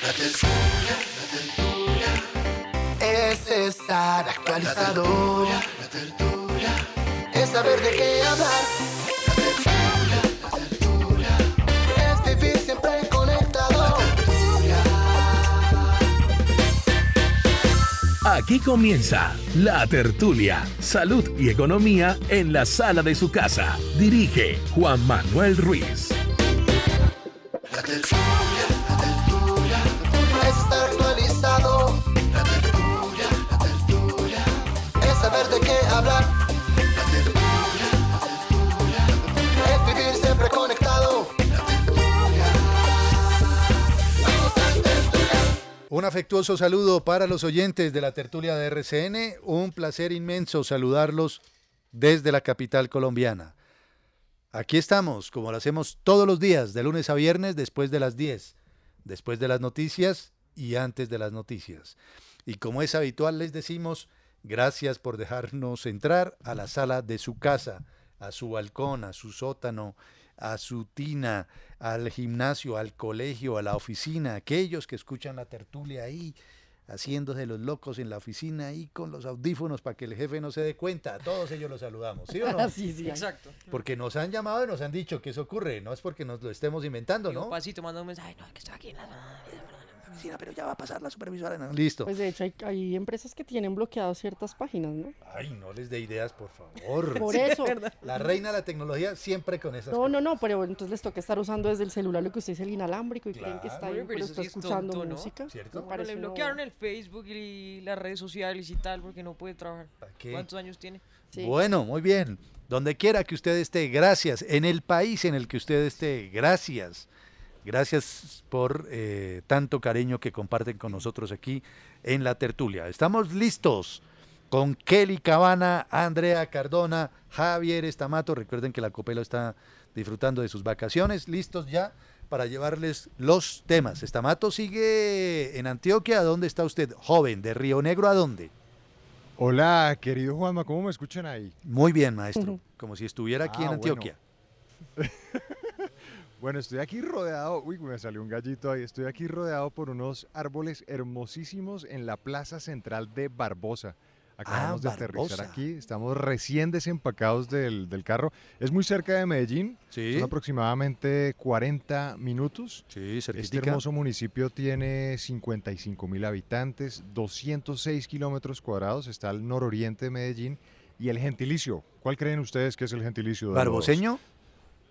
La tertulia, la tertulia es estar actualizado. La tertulia es saber de qué hablar. La tertulia, la tertulia es vivir siempre conectado. Aquí comienza La Tertulia, Salud y Economía en la sala de su casa. Dirige Juan Manuel Ruiz. La tertulia, la Un afectuoso saludo para los oyentes de la tertulia de RCN. Un placer inmenso saludarlos desde la capital colombiana. Aquí estamos, como lo hacemos todos los días, de lunes a viernes, después de las 10, después de las noticias y antes de las noticias. Y como es habitual, les decimos gracias por dejarnos entrar a la sala de su casa, a su balcón, a su sótano, a su tina, al gimnasio, al colegio, a la oficina, aquellos que escuchan la tertulia ahí, haciéndose los locos en la oficina ahí con los audífonos para que el jefe no se dé cuenta. A todos ellos los saludamos, ¿sí o no? sí, sí. Exacto. Porque nos han llamado y nos han dicho que eso ocurre, no es porque nos lo estemos inventando, Y un ¿no? pasito manda un mensaje, no, que estoy aquí en la oficina, pero ya va a pasar la supervisora. No, Listo. Pues de hecho hay, hay empresas que tienen bloqueadas ciertas páginas, ¿no? Ay, no les dé ideas, por favor. Por eso. La reina de la tecnología siempre con esas No, no, no, pero entonces les toca estar usando desde el celular lo que usted es el inalámbrico y creen que está Claro. bien, Pero pero está sí es escuchando tonto, ¿no? música. ¿Cierto? Bueno, le bloquearon bobada. el Facebook y las redes sociales y tal porque no puede trabajar. ¿Para qué? ¿Cuántos años tiene? Sí. Bueno, muy bien. Donde quiera que usted esté, gracias. En el país en el que usted esté, gracias. Gracias por eh, tanto cariño que comparten con nosotros aquí en la tertulia. Estamos listos con Kelly Cabana, Andrea Cardona, Javier Estamato. Recuerden que la Copela está disfrutando de sus vacaciones. Listos ya para llevarles los temas. Estamato sigue en Antioquia. ¿A dónde está usted? Joven, de Río Negro, ¿a dónde? Hola, querido Juanma, ¿cómo me escuchan ahí? Muy bien, maestro. Como si estuviera aquí Ah, en. Antioquia. Bueno, estoy aquí rodeado, uy, me salió un gallito ahí, estoy aquí rodeado por unos árboles hermosísimos en la plaza central de Barbosa. Acabamos de aterrizar Ah, aquí, estamos recién desempacados del, del carro. Es muy cerca de Medellín, Sí, son aproximadamente 40 minutos. sí, Este hermoso municipio tiene 55 mil habitantes, 206 kilómetros cuadrados, está al nororiente de Medellín. Y el gentilicio, ¿cuál creen ustedes que es el gentilicio? de los- ¿Barboseño?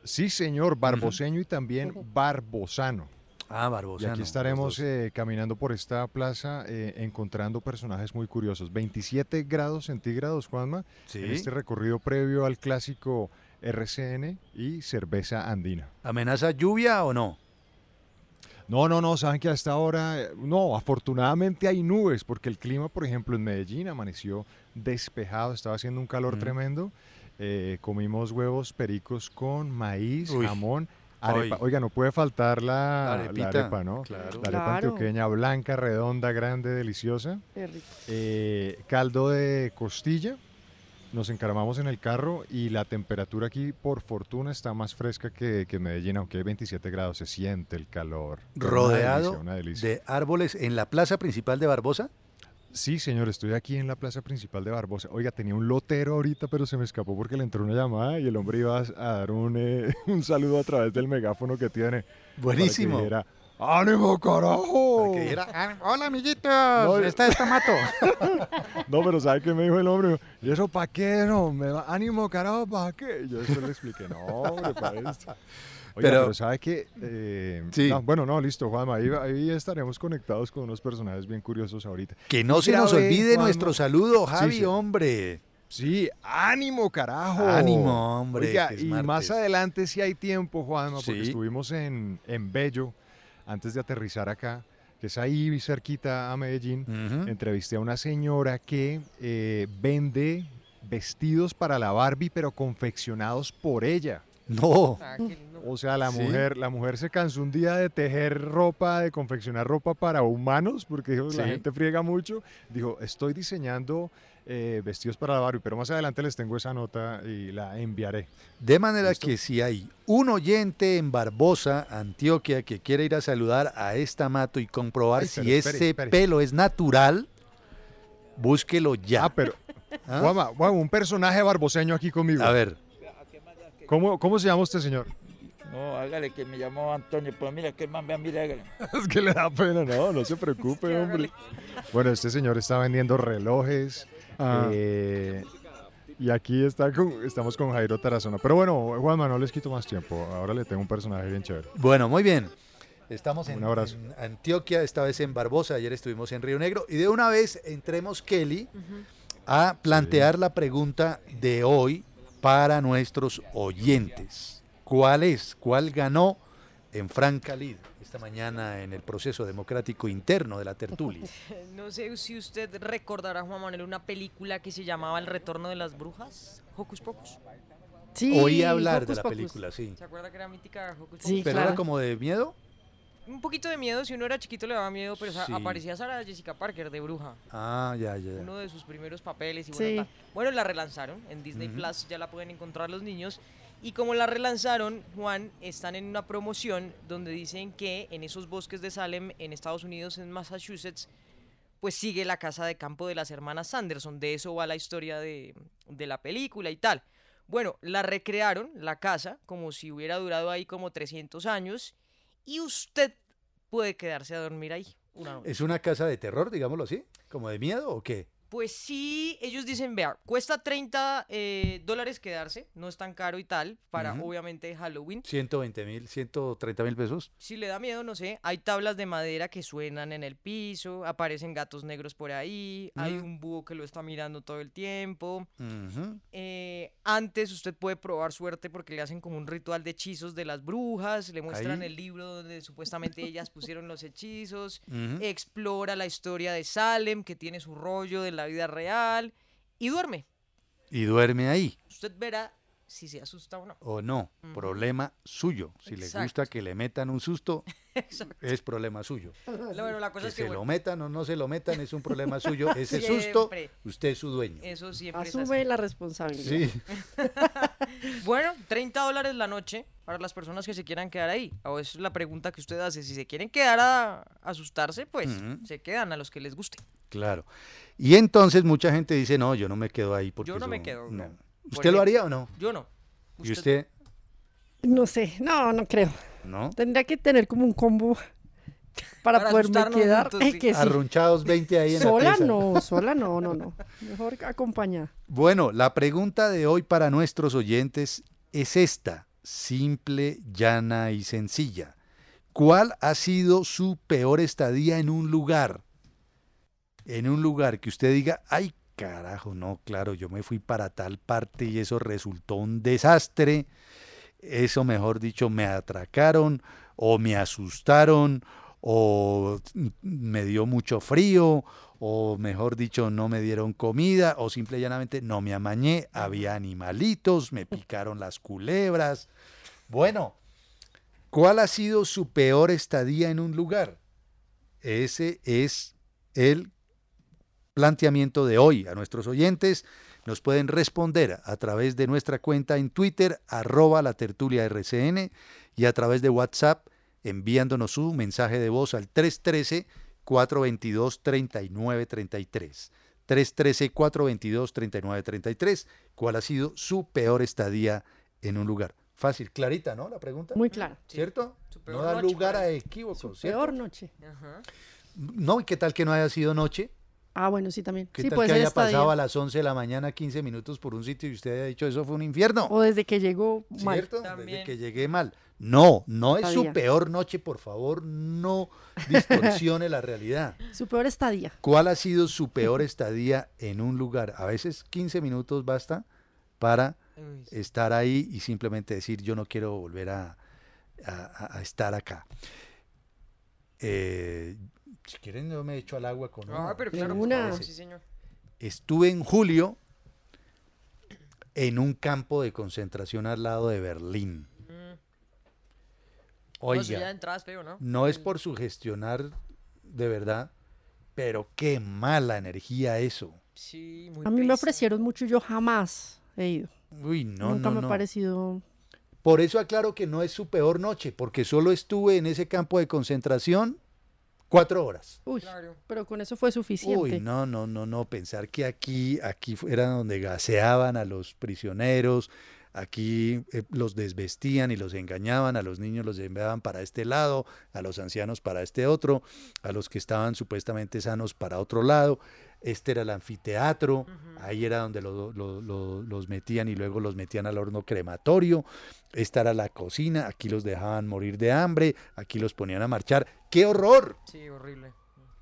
Sí, señor, barboseño y también barbosano. Ah, Y Barbosano. aquí los estaremos eh, caminando por esta plaza eh, encontrando personajes muy curiosos. 27 grados centígrados, Juanma, Sí. en este recorrido previo al clásico RCN y cerveza andina. ¿Amenaza lluvia o no? No, no, no, saben que hasta ahora, eh, no, afortunadamente hay nubes, porque el clima, por ejemplo, en Medellín amaneció despejado, estaba haciendo un calor tremendo. Eh, comimos huevos pericos con maíz, Uy. jamón, arepa. Ay. Oiga, no puede faltar la, La arepa, ¿no? claro. La arepa Claro. antioqueña blanca, redonda, grande, deliciosa. Qué rico. Eh, caldo de costilla. Nos encaramamos en el carro y la temperatura aquí, por fortuna, está más fresca que, que Medellín, aunque hay 27 grados, se siente el calor. Una Rodeado delicia, una delicia. de árboles en la plaza principal de Barbosa. Sí, señor, estoy aquí en la plaza principal de Barbosa. Oiga, tenía un lotero ahorita, pero se me escapó porque le entró una llamada y el hombre iba a, dar un, eh, un saludo a través del megáfono que tiene. para que Buenísimo. dijera, ¡Ánimo, carajo! Que dijera, "Ah, hola amiguitos, No, está esta mato. No, pero ¿sabe qué me dijo el hombre? ¿Y eso para qué? No, me va, ánimo, carajo, ¿para qué? Y yo después le expliqué, no, hombre, para esto. Oiga, Pero- pero, ¿sabe qué? Eh, Sí. no, bueno, no, listo, Juanma, ahí, ahí estaremos conectados con unos personajes bien curiosos ahorita. Que no se nos olvide Juanma. nuestro saludo, Javi, Sí, sí. hombre. Sí, ánimo, carajo. Ánimo, hombre, Oiga, que y martes. más adelante si hay tiempo, Juanma, porque Sí. estuvimos en, en Bello antes de aterrizar acá, que es ahí cerquita a Medellín. Entrevisté a una señora que eh, vende vestidos para la Barbie, pero confeccionados por ella. No. Ah, qué lindo. O sea, la ¿Sí? mujer, la mujer se cansó un día de tejer ropa, de confeccionar ropa para humanos, porque dijo, la gente friega mucho. Dijo, estoy diseñando eh, vestidos para la Barbie, pero más adelante les tengo esa nota y la enviaré. De manera ¿Listo? que si hay un oyente en Barbosa, Antioquia, que quiere ir a saludar a esta mato y comprobar Ay, si espere, ese espere. pelo es natural, búsquelo ya. Ah, pero, ¿Ah? Juanma, un personaje barboseño aquí conmigo. A ver, ¿Cómo, ¿Cómo se llama usted, señor? No, hágale que me llamó Antonio, pero mira que el man, vea, mira, hágale. es que le da pena, no, no se preocupe, hombre. Bueno, este señor está vendiendo relojes. Ah. eh, y aquí está con- estamos con Jairo Tarazona. Pero bueno, Juanma, no les quito más tiempo. Ahora le tengo un personaje bien chévere. bueno, muy bien. Estamos en Antioquia, esta vez en Barbosa, ayer estuvimos en Río Negro. Y de una vez entremos, Kelly, a plantear la pregunta de hoy para nuestros oyentes. ¿Cuál es? ¿Cuál ganó en Franca Lid esta mañana en el proceso democrático interno de la tertulia? No sé si usted recordará, Juan Manuel, una película que se llamaba El retorno de las brujas, Hocus Pocus. Sí, Oí hablar de Hocus la Pocus. película, sí. ¿Se acuerda que era mítica Hocus Sí, Pocus? ¿Pero claro. era como de miedo? Un poquito de miedo, si uno era chiquito le daba miedo, pero Sí. aparecía Sara Jessica Parker de bruja. Ah, ya, ya, ya. Uno de sus primeros papeles y Sí. bueno, tal. Bueno, la relanzaron en Disney Ujú. Plus, ya la pueden encontrar los niños. Y como la relanzaron, Juan, están en una promoción donde dicen que en esos bosques de Salem, en Estados Unidos, en Massachusetts, pues sigue la casa de campo de las hermanas Sanderson. De eso va la historia de, de la película y tal. Bueno, la recrearon, la casa, como si hubiera durado ahí como 300 años. Y usted puede quedarse a dormir ahí una noche. ¿Es una casa de terror, digámoslo así? ¿Como de miedo o qué? Pues sí, ellos dicen, vea, cuesta 30 eh, dólares quedarse, no es tan caro y tal, para obviamente Halloween. 120 mil, 130 mil pesos. Si le da miedo, no sé, hay tablas de madera que suenan en el piso, aparecen gatos negros por ahí, hay un búho que lo está mirando todo el tiempo. Eh, antes usted puede probar suerte porque le hacen como un ritual de hechizos de las brujas, le muestran Ahí. el libro donde supuestamente ellas pusieron los hechizos, explora la historia de Salem, que tiene su rollo de la vida real, y duerme. Y duerme ahí. Usted verá si se asusta o no. O no, problema suyo. Si le gusta Exacto. que le metan un susto, Exacto. es problema suyo. Bueno, la cosa Que es que se bueno, lo metan o no se lo metan es un problema suyo. Ese susto, usted es su dueño. eso siempre es Asume así. la responsabilidad. Sí, Bueno, 30 dólares la noche para las personas que se quieran quedar ahí. O es la pregunta que usted hace. Si se quieren quedar a asustarse, pues se quedan a los que les guste. claro. Y entonces mucha gente dice, no, yo no me quedo ahí porque Yo no me quedo, no. ¿Usted lo haría o no? Yo no. ¿Y usted? No sé, no, no creo. ¿No? Tendría que tener como un combo para, Para poderme quedar. juntos, sí. que sí. Arrunchados 20 ahí en la Sola no, sola no, no, no. Mejor acompañada. Bueno, la pregunta de hoy para nuestros oyentes es esta, simple, llana y sencilla. ¿Cuál ha sido su peor estadía en un lugar? En un lugar que usted diga, ay carajo, no, claro, yo me fui para tal parte y eso resultó un desastre. Eso, mejor dicho, me atracaron o me asustaron o me dio mucho frío o mejor dicho, no me dieron comida, o simple y llanamente no me amañé, había animalitos, me picaron las culebras. Bueno, ¿cuál ha sido su peor estadía en un lugar? Ese es el planteamiento de hoy a nuestros oyentes. Nos pueden responder a través de nuestra cuenta en Twitter, arroba la tertulia RCN, y a través de WhatsApp, enviándonos su mensaje de voz al 313-422-3933. 313-422-3933. ¿Cuál ha sido su peor estadía en un lugar? Fácil, clarita, ¿no? La pregunta. Muy clara. ¿Cierto? No da noche, lugar a equívocos. Su ¿cierto? peor noche. Ajá. No, ¿y qué tal que no haya sido noche? Ah, bueno, sí, también. ¿Qué sí, tal que haya pasado a las 11 de la mañana 15 minutos por un sitio y usted haya dicho eso fue un infierno? O desde que llegó mal. ¿Cierto? Desde que llegué mal. No, no es su peor noche, por favor, no distorsione la realidad. Su peor estadía. ¿Cuál ha sido su peor estadía en un lugar? A veces 15 minutos basta para estar ahí y simplemente decir yo no quiero volver a, a- a- a estar acá. Eh, si quieren yo me echo al agua con Ah, una. pero claro, una. sí, señor. Estuve en julio en un campo de concentración al lado de Berlín. Mm. No, eso ya de Oiga, ¿no? no es por sugestionar de verdad, pero qué mala energía eso. Sí, muy A mí me ofrecieron mucho y yo jamás he ido. Uy, no, Nunca no, me no. ha parecido. Por eso aclaro que no es su peor noche, porque solo estuve en ese campo de concentración cuatro horas. Uy, Claro. pero con eso fue suficiente. Uy, no, no, no, no, pensar que aquí, aquí era donde gaseaban a los prisioneros, aquí eh, los desvestían y los engañaban, a los niños los enviaban para este lado, a los ancianos para este otro, a los que estaban supuestamente sanos para otro lado. Este era el anfiteatro, ahí era donde lo- lo- lo- los metían y luego los metían al horno crematorio. Esta era la cocina, aquí los dejaban morir de hambre, aquí los ponían a marchar. ¡Qué horror! Sí, horrible.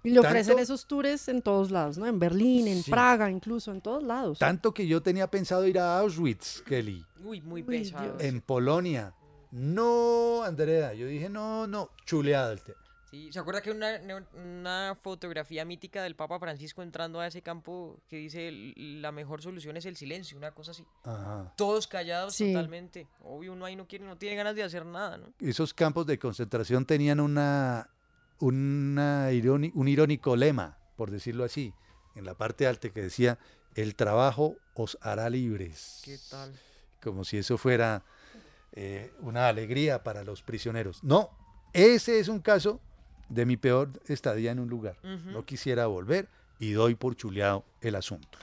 Y le ofrecen tanto- esos tours en todos lados, ¿no? En Berlín, en Sí. Praga, incluso, en todos lados. Tanto que yo tenía pensado ir a Auschwitz, Kelly. Uy, muy Uy, pesado. Dios. en Polonia. No, Andrea, yo dije, no, no, chuleado el tema. Sí, ¿se acuerda que una, una- fotografía mítica del Papa Francisco entrando a ese campo que dice "L- la mejor solución es el silencio, una cosa así? Ajá. Todos callados Sí. totalmente. Obvio, uno ahí no quiere, no tiene ganas de hacer nada, ¿no? Esos campos de concentración tenían una, una iróni- un irónico lema, por decirlo así, en la parte alta que decía, el trabajo os hará libres. ¿Qué tal? Como si eso fuera eh, una alegría para los prisioneros. No, ese es un caso de mi peor estadía en un lugar. No quisiera volver y doy por chuleado el asunto.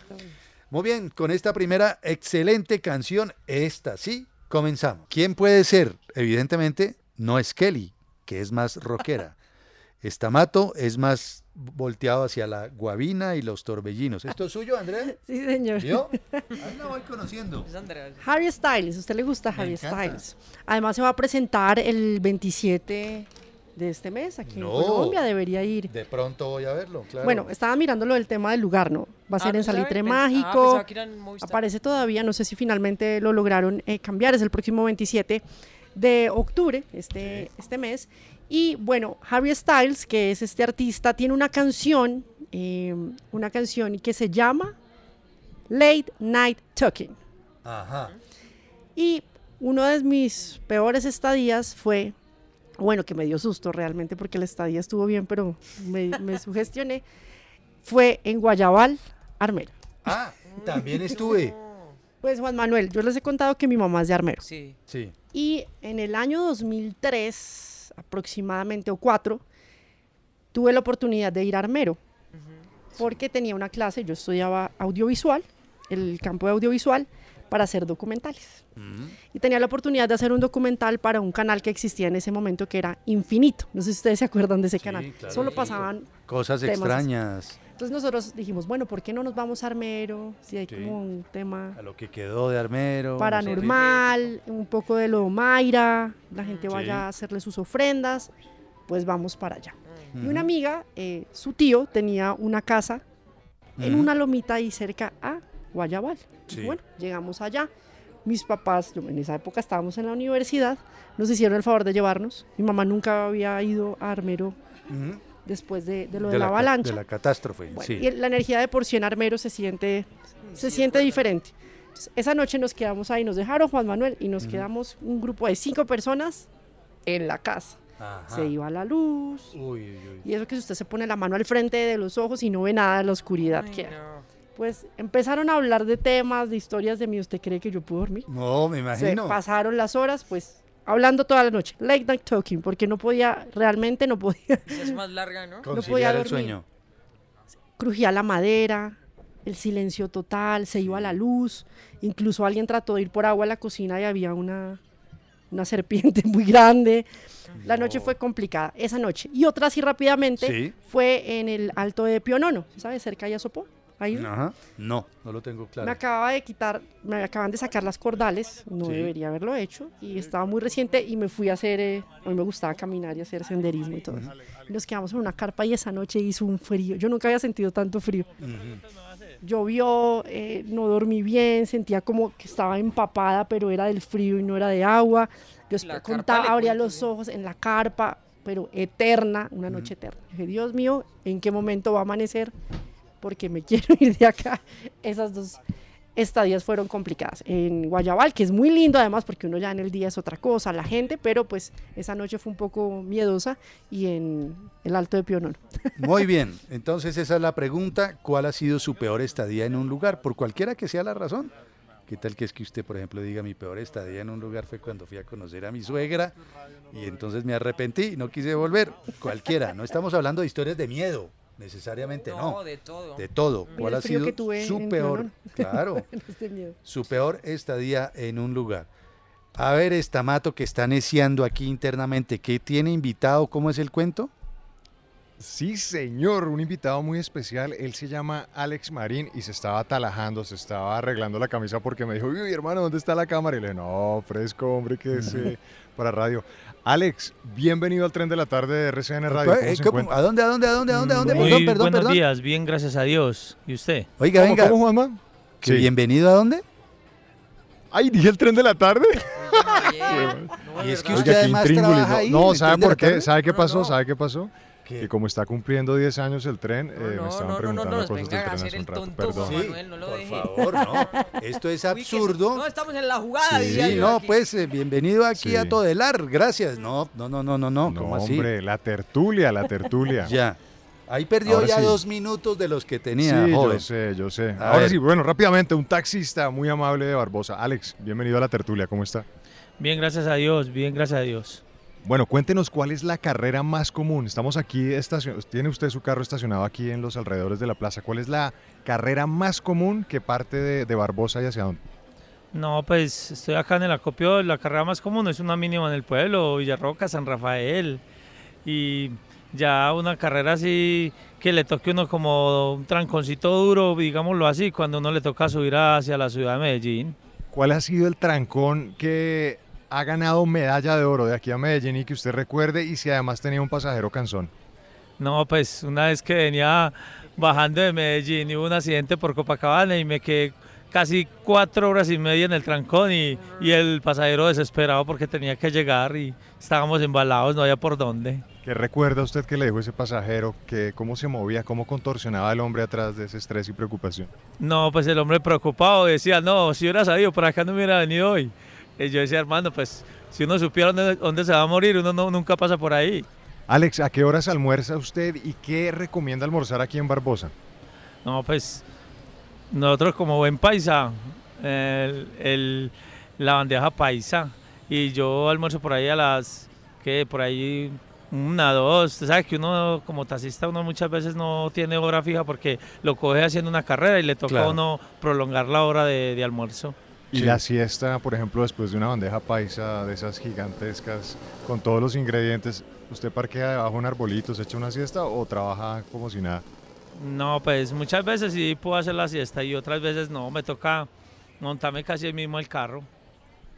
Muy bien, con esta primera excelente canción, esta sí, comenzamos. ¿Quién puede ser? Evidentemente no es Kelly, que es más rockera. Estamato es más volteado hacia la guabina y los torbellinos. ¿Esto es suyo, Andrea? Sí, señor. ¿Yo? Ahí la voy conociendo. Es Andrea. Harry Styles, ¿a usted le gusta Harry. Styles? Además se va a presentar el 27 de este mes aquí No. en Colombia, debería ir. De pronto voy a verlo, claro. Bueno, estaba mirando lo del tema del lugar, ¿no? Va a ser Ah, en ¿no sabe? Salitre ah, Mágico. en Movistar. Aparece todavía, no sé si finalmente lo lograron eh, cambiar, es el próximo 27 de octubre, este, este mes. Y bueno, Harry Styles, que es este artista, tiene una canción, eh, una canción que se llama Late Night Talking. Ajá. Y uno de mis peores estadías fue, bueno, que me dio susto realmente porque la estadía estuvo bien, pero me, me sugestioné, fue en Guayabal, Armero. Ah, también estuve. Pues Juan Manuel, yo les he contado que mi mamá es de Armero. Sí. Sí. Y en el año 2003, aproximadamente, o 4, tuve la oportunidad de ir a Armero, porque tenía una clase, yo estudiaba audiovisual, el campo de audiovisual, para hacer documentales. Mm. Y tenía la oportunidad de hacer un documental para un canal que existía en ese momento que era Infinito. No sé si ustedes se acuerdan de ese Sí, canal. claro. Solo pasaban. Cosas extrañas. Entonces nosotros dijimos, bueno, ¿por qué no nos vamos a Armero? Si hay Sí. como un tema A lo que quedó de Armero. paranormal, un poco de lo Mayra, la gente Sí. vaya a hacerle sus ofrendas, pues vamos para allá. Y una amiga, eh, su tío, tenía una casa en Ujú. una lomita ahí cerca a Guayabal. Y Sí. Bueno, llegamos allá. Mis papás, en esa época estábamos en la universidad, nos hicieron el favor de llevarnos. Mi mamá nunca había ido a Armero Ujú. Después de, de lo de, De la, ca- avalancha. De la catástrofe. Bueno, sí. Y la energía de por sí en Armero se siente, se sí, siente diferente. Entonces, esa noche nos quedamos ahí, nos dejaron Juan Manuel y nos Ujú. quedamos un grupo de cinco personas en la casa. Ajá. Se iba la luz. Uy, uy, uy. Y eso que si usted se pone la mano al frente de los ojos y no ve nada de la oscuridad Ay, que hay. no. Pues empezaron a hablar de temas, de historias de mí. ¿Usted cree que yo puedo dormir? No, me Se imagino. pasaron las horas, pues, hablando toda la noche. Late night talking, porque no podía, realmente no podía. Esa es más larga, ¿no? podía Conciliar el dormir. sueño. Crujía la madera, el silencio total, se iba la luz. Incluso alguien trató de ir por agua a la cocina y había una, una serpiente muy grande. La noche fue complicada, esa noche. Y otra así rápidamente Sí. fue en el Alto de Pionono, ¿sabes? Cerca de Yasopó. Ajá. No, no lo tengo claro. me acababa de quitar, me acaban de sacar las cordales, no Sí. debería haberlo hecho, y estaba muy reciente y me fui a hacer, eh, a mí me gustaba caminar y hacer senderismo y todo. eso. Y nos quedamos en una carpa y esa noche hizo un frío, yo nunca había sentido tanto frío. Llovió, eh, no dormí bien, sentía como que estaba empapada, pero era del frío y no era de agua. Yo contaba, abría cuento los ojos en la carpa, pero eterna, una noche eterna. Dije, Dios mío, ¿en qué momento va a amanecer? Porque me quiero ir de acá. Esas dos estadías fueron complicadas. En Guayabal, que es muy lindo además, porque uno ya en el día es otra cosa, la gente, pero pues esa noche fue un poco miedosa y en el Alto de Pionono. Muy bien, entonces esa es la pregunta, ¿cuál ha sido su peor estadía en un lugar? Por cualquiera que sea la razón. ¿Qué tal que es que usted, por ejemplo, diga mi peor estadía en un lugar fue cuando fui a conocer a mi suegra y entonces me arrepentí y no quise volver? Cualquiera, no estamos hablando de historias de miedo, necesariamente no. No, de todo. De todo. Mira ¿Cuál ha sido que tuve su en peor? Claro, miedo. su peor estadía en un lugar. A ver, Estamato, que está neciando aquí internamente, ¿qué tiene invitado? ¿Cómo es el cuento? Sí, señor, un invitado muy especial. Él se llama Alex Marín y se estaba atalajando, se estaba arreglando la camisa porque me dijo, uy, hermano, ¿dónde está la cámara? Y le dije, no, fresco, hombre, que es eh, para radio. Alex, bienvenido al tren de la tarde de RCN Radio. ¿Cómo Eh. ¿A dónde, a dónde, a dónde, a dónde, a dónde? Muy Perdón, perdón, buenos perdón. días, bien, gracias a Dios. ¿Y usted? Oiga, ¿Cómo, venga, cómo, Juanma? que Sí. bienvenido a dónde? Ay, dije el tren de la tarde. Bien. No, Y es que usted qué además trabaja no. ahí No, ¿sabe por qué? ¿Sabe qué No, pasó? no. ¿Sabe qué pasó? ¿Qué? Que como está cumpliendo 10 años el tren, eh, No, me no, estaban no, preguntando no nos cosas del tren hace un rato. Perdón. Manuel, no lo por deje. favor, no. Esto es Uy, que- absurdo. No, estamos en la jugada, Sí, diría yo no, aquí. pues eh, bienvenido aquí Sí. a Todelar, gracias. No, no, no, no, no, no, No, ¿cómo así? hombre, la tertulia, la tertulia. Ya. Ahí perdió Ahora ya sí. dos minutos de los que tenía, sí, joven. yo sé, yo sé. A Ahora ver. sí, bueno, rápidamente, un taxista muy amable de Barbosa. Alex, bienvenido a la tertulia, ¿cómo está? Bien, gracias a Dios, bien, gracias a Dios. Bueno, cuéntenos cuál es la carrera más común. Estamos aquí, estacion... tiene usted su carro estacionado aquí en los alrededores de la plaza. ¿Cuál es la carrera más común que parte de, de Barbosa y hacia dónde? No, pues estoy acá en el acopio, la carrera más común es una mínima en el pueblo, Villarroca, San Rafael. Y ya una carrera así que le toque uno como un tranconcito duro, digámoslo así, cuando uno le toca subir hacia la ciudad de Medellín. ¿Cuál ha sido el trancón que ha ganado medalla de oro de aquí a Medellín y que usted recuerde y si además tenía un pasajero cansón? No, pues una vez que venía bajando de Medellín y hubo un accidente por Copacabana y me quedé casi cuatro horas y media en el trancón y, y el pasajero desesperado porque tenía que llegar y estábamos embalados, no había por dónde. ¿Qué recuerda usted que le dijo ese pasajero? Que ¿Cómo se movía? ¿Cómo contorsionaba el hombre atrás de ese estrés y preocupación? No, pues el hombre preocupado decía, no, si hubiera sabido, por acá no hubiera venido hoy. Y yo decía, hermano, pues si uno supiera dónde, dónde se va a morir, uno no- nunca pasa por ahí. Alex, ¿a qué horas almuerza usted y qué recomienda almorzar aquí en Barbosa? No, pues nosotros como buen paisa, el- el- la bandeja paisa, y yo almuerzo por ahí a las, que por ahí una, dos, usted sabe que uno como taxista uno muchas veces no tiene hora fija porque lo coge haciendo una carrera y le toca Claro. a uno prolongar la hora de, de almuerzo. Y Sí. la siesta, por ejemplo, después de una bandeja paisa de esas gigantescas, con todos los ingredientes, ¿usted parquea debajo de un arbolito, se echa una siesta o trabaja como si nada? No, pues muchas veces sí puedo hacer la siesta y otras veces no, me toca montarme casi ahí mismo el carro.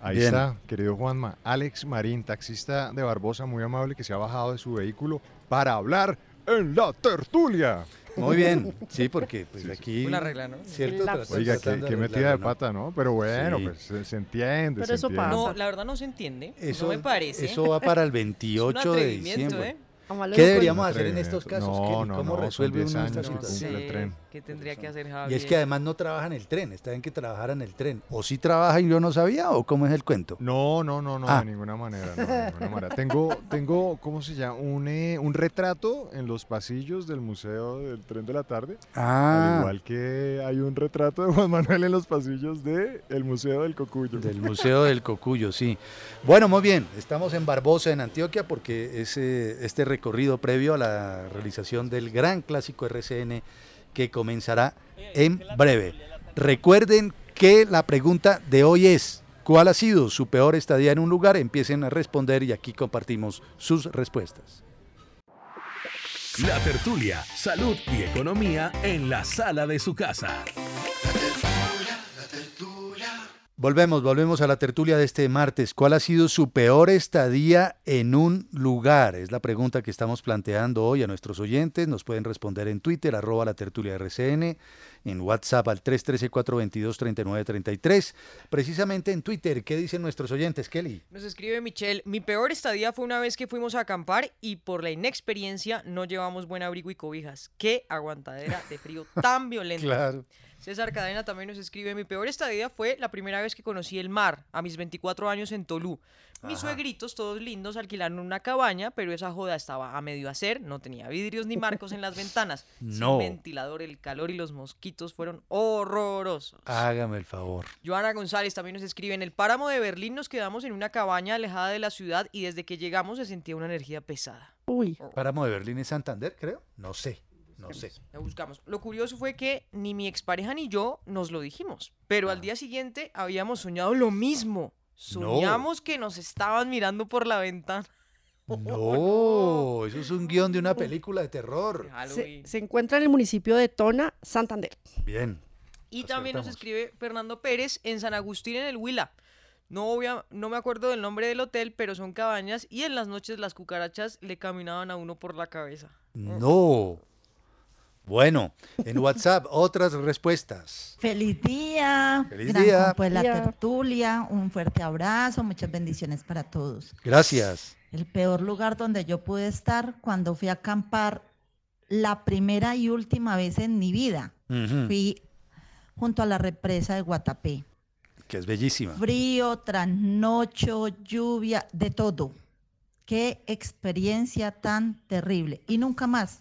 Ahí Bien. está, querido Juanma. Alex Marín, taxista de Barbosa, muy amable, que se ha bajado de su vehículo para hablar en la tertulia. Muy bien, sí, porque pues aquí... Una regla, ¿no? Cierto, La- tras- Oiga, qué de metida de pata, ¿no? Pero bueno, Sí. pues se, se entiende. Pero se eso entiende. pasa. No, la verdad no se entiende. Eso, no me parece. eso va para el Es un 28 de diciembre. ¿eh? ¿Qué deberíamos hacer en estos casos? No, ¿Qué- no, ¿Cómo no, resuelve 10 uno qué tendría que hacer Javier. Y es que además no trabaja en el tren, está bien que trabajara en el tren. ¿O sí trabaja y yo no sabía o cómo es el cuento? No, no, no, no, Ah. de ninguna manera. no, de ninguna manera. Tengo, tengo, ¿cómo se llama? Un, eh, un retrato en los pasillos del Museo del Tren de la Tarde. Al Ah, igual que hay un retrato de Juan Manuel en los pasillos del el Museo del Cocuyo. del Museo del Cocuyo, sí. Bueno, muy bien, estamos en Barbosa, en Antioquia, porque es eh, este recorrido previo a la realización del gran clásico RCN que comenzará en breve. Recuerden que la pregunta de hoy es, ¿Cuál ha sido su peor estadía en un lugar? Empiecen a responder y aquí compartimos sus respuestas. La tertulia, salud y economía en la sala de su casa. Volvemos, volvemos a la tertulia de este martes. ¿Cuál ha sido su peor estadía en un lugar? Es la pregunta que estamos planteando hoy a nuestros oyentes. Nos pueden responder en Twitter, arroba la tertulia RCN, en WhatsApp al 313-422-3933. Precisamente en Twitter, ¿qué dicen nuestros oyentes, Kelly? Nos escribe Michelle, mi peor estadía fue una vez que fuimos a acampar y por la inexperiencia no llevamos buen abrigo y cobijas. Qué aguantadera de frío tan violenta. Claro. César Cadena también nos escribe, mi peor estadía fue la primera vez que conocí el mar, a mis 24 años en Tolú. Mis Ajá. suegritos, todos lindos, alquilaron una cabaña, pero esa joda estaba a medio hacer, no tenía vidrios ni marcos en las ventanas. No. Sin ventilador, el calor y los mosquitos fueron horrorosos. Hágame el favor. Joana González también nos escribe, en el páramo de Berlín nos quedamos en una cabaña alejada de la ciudad y desde que llegamos se sentía una energía pesada. Uy. Páramo de Berlín en Santander, creo. No sé, no sé. La buscamos. Lo curioso fue que ni mi expareja ni yo nos lo dijimos, pero Ah. al día siguiente habíamos soñado lo mismo. Soñamos que nos estaban mirando por la ventana. No, eso es un guion de una película de terror. Se, encuentra en el municipio de Tona, Santander. Bien. Y también nos escribe Fernando Pérez en San Agustín en el Huila. No, obvia- no me acuerdo del nombre del hotel, pero son cabañas y en las noches las cucarachas le caminaban a uno por la cabeza. No. Bueno, en WhatsApp otras respuestas. Feliz día. Feliz gran día. de la tertulia. Un fuerte abrazo. Muchas bendiciones para todos. Gracias. El peor lugar donde yo pude estar cuando fui a acampar la primera y última vez en mi vida. Fui junto a la represa de Guatapé. Que es bellísima. Frío, trasnocho, lluvia, de todo. Qué experiencia tan terrible. Y nunca más.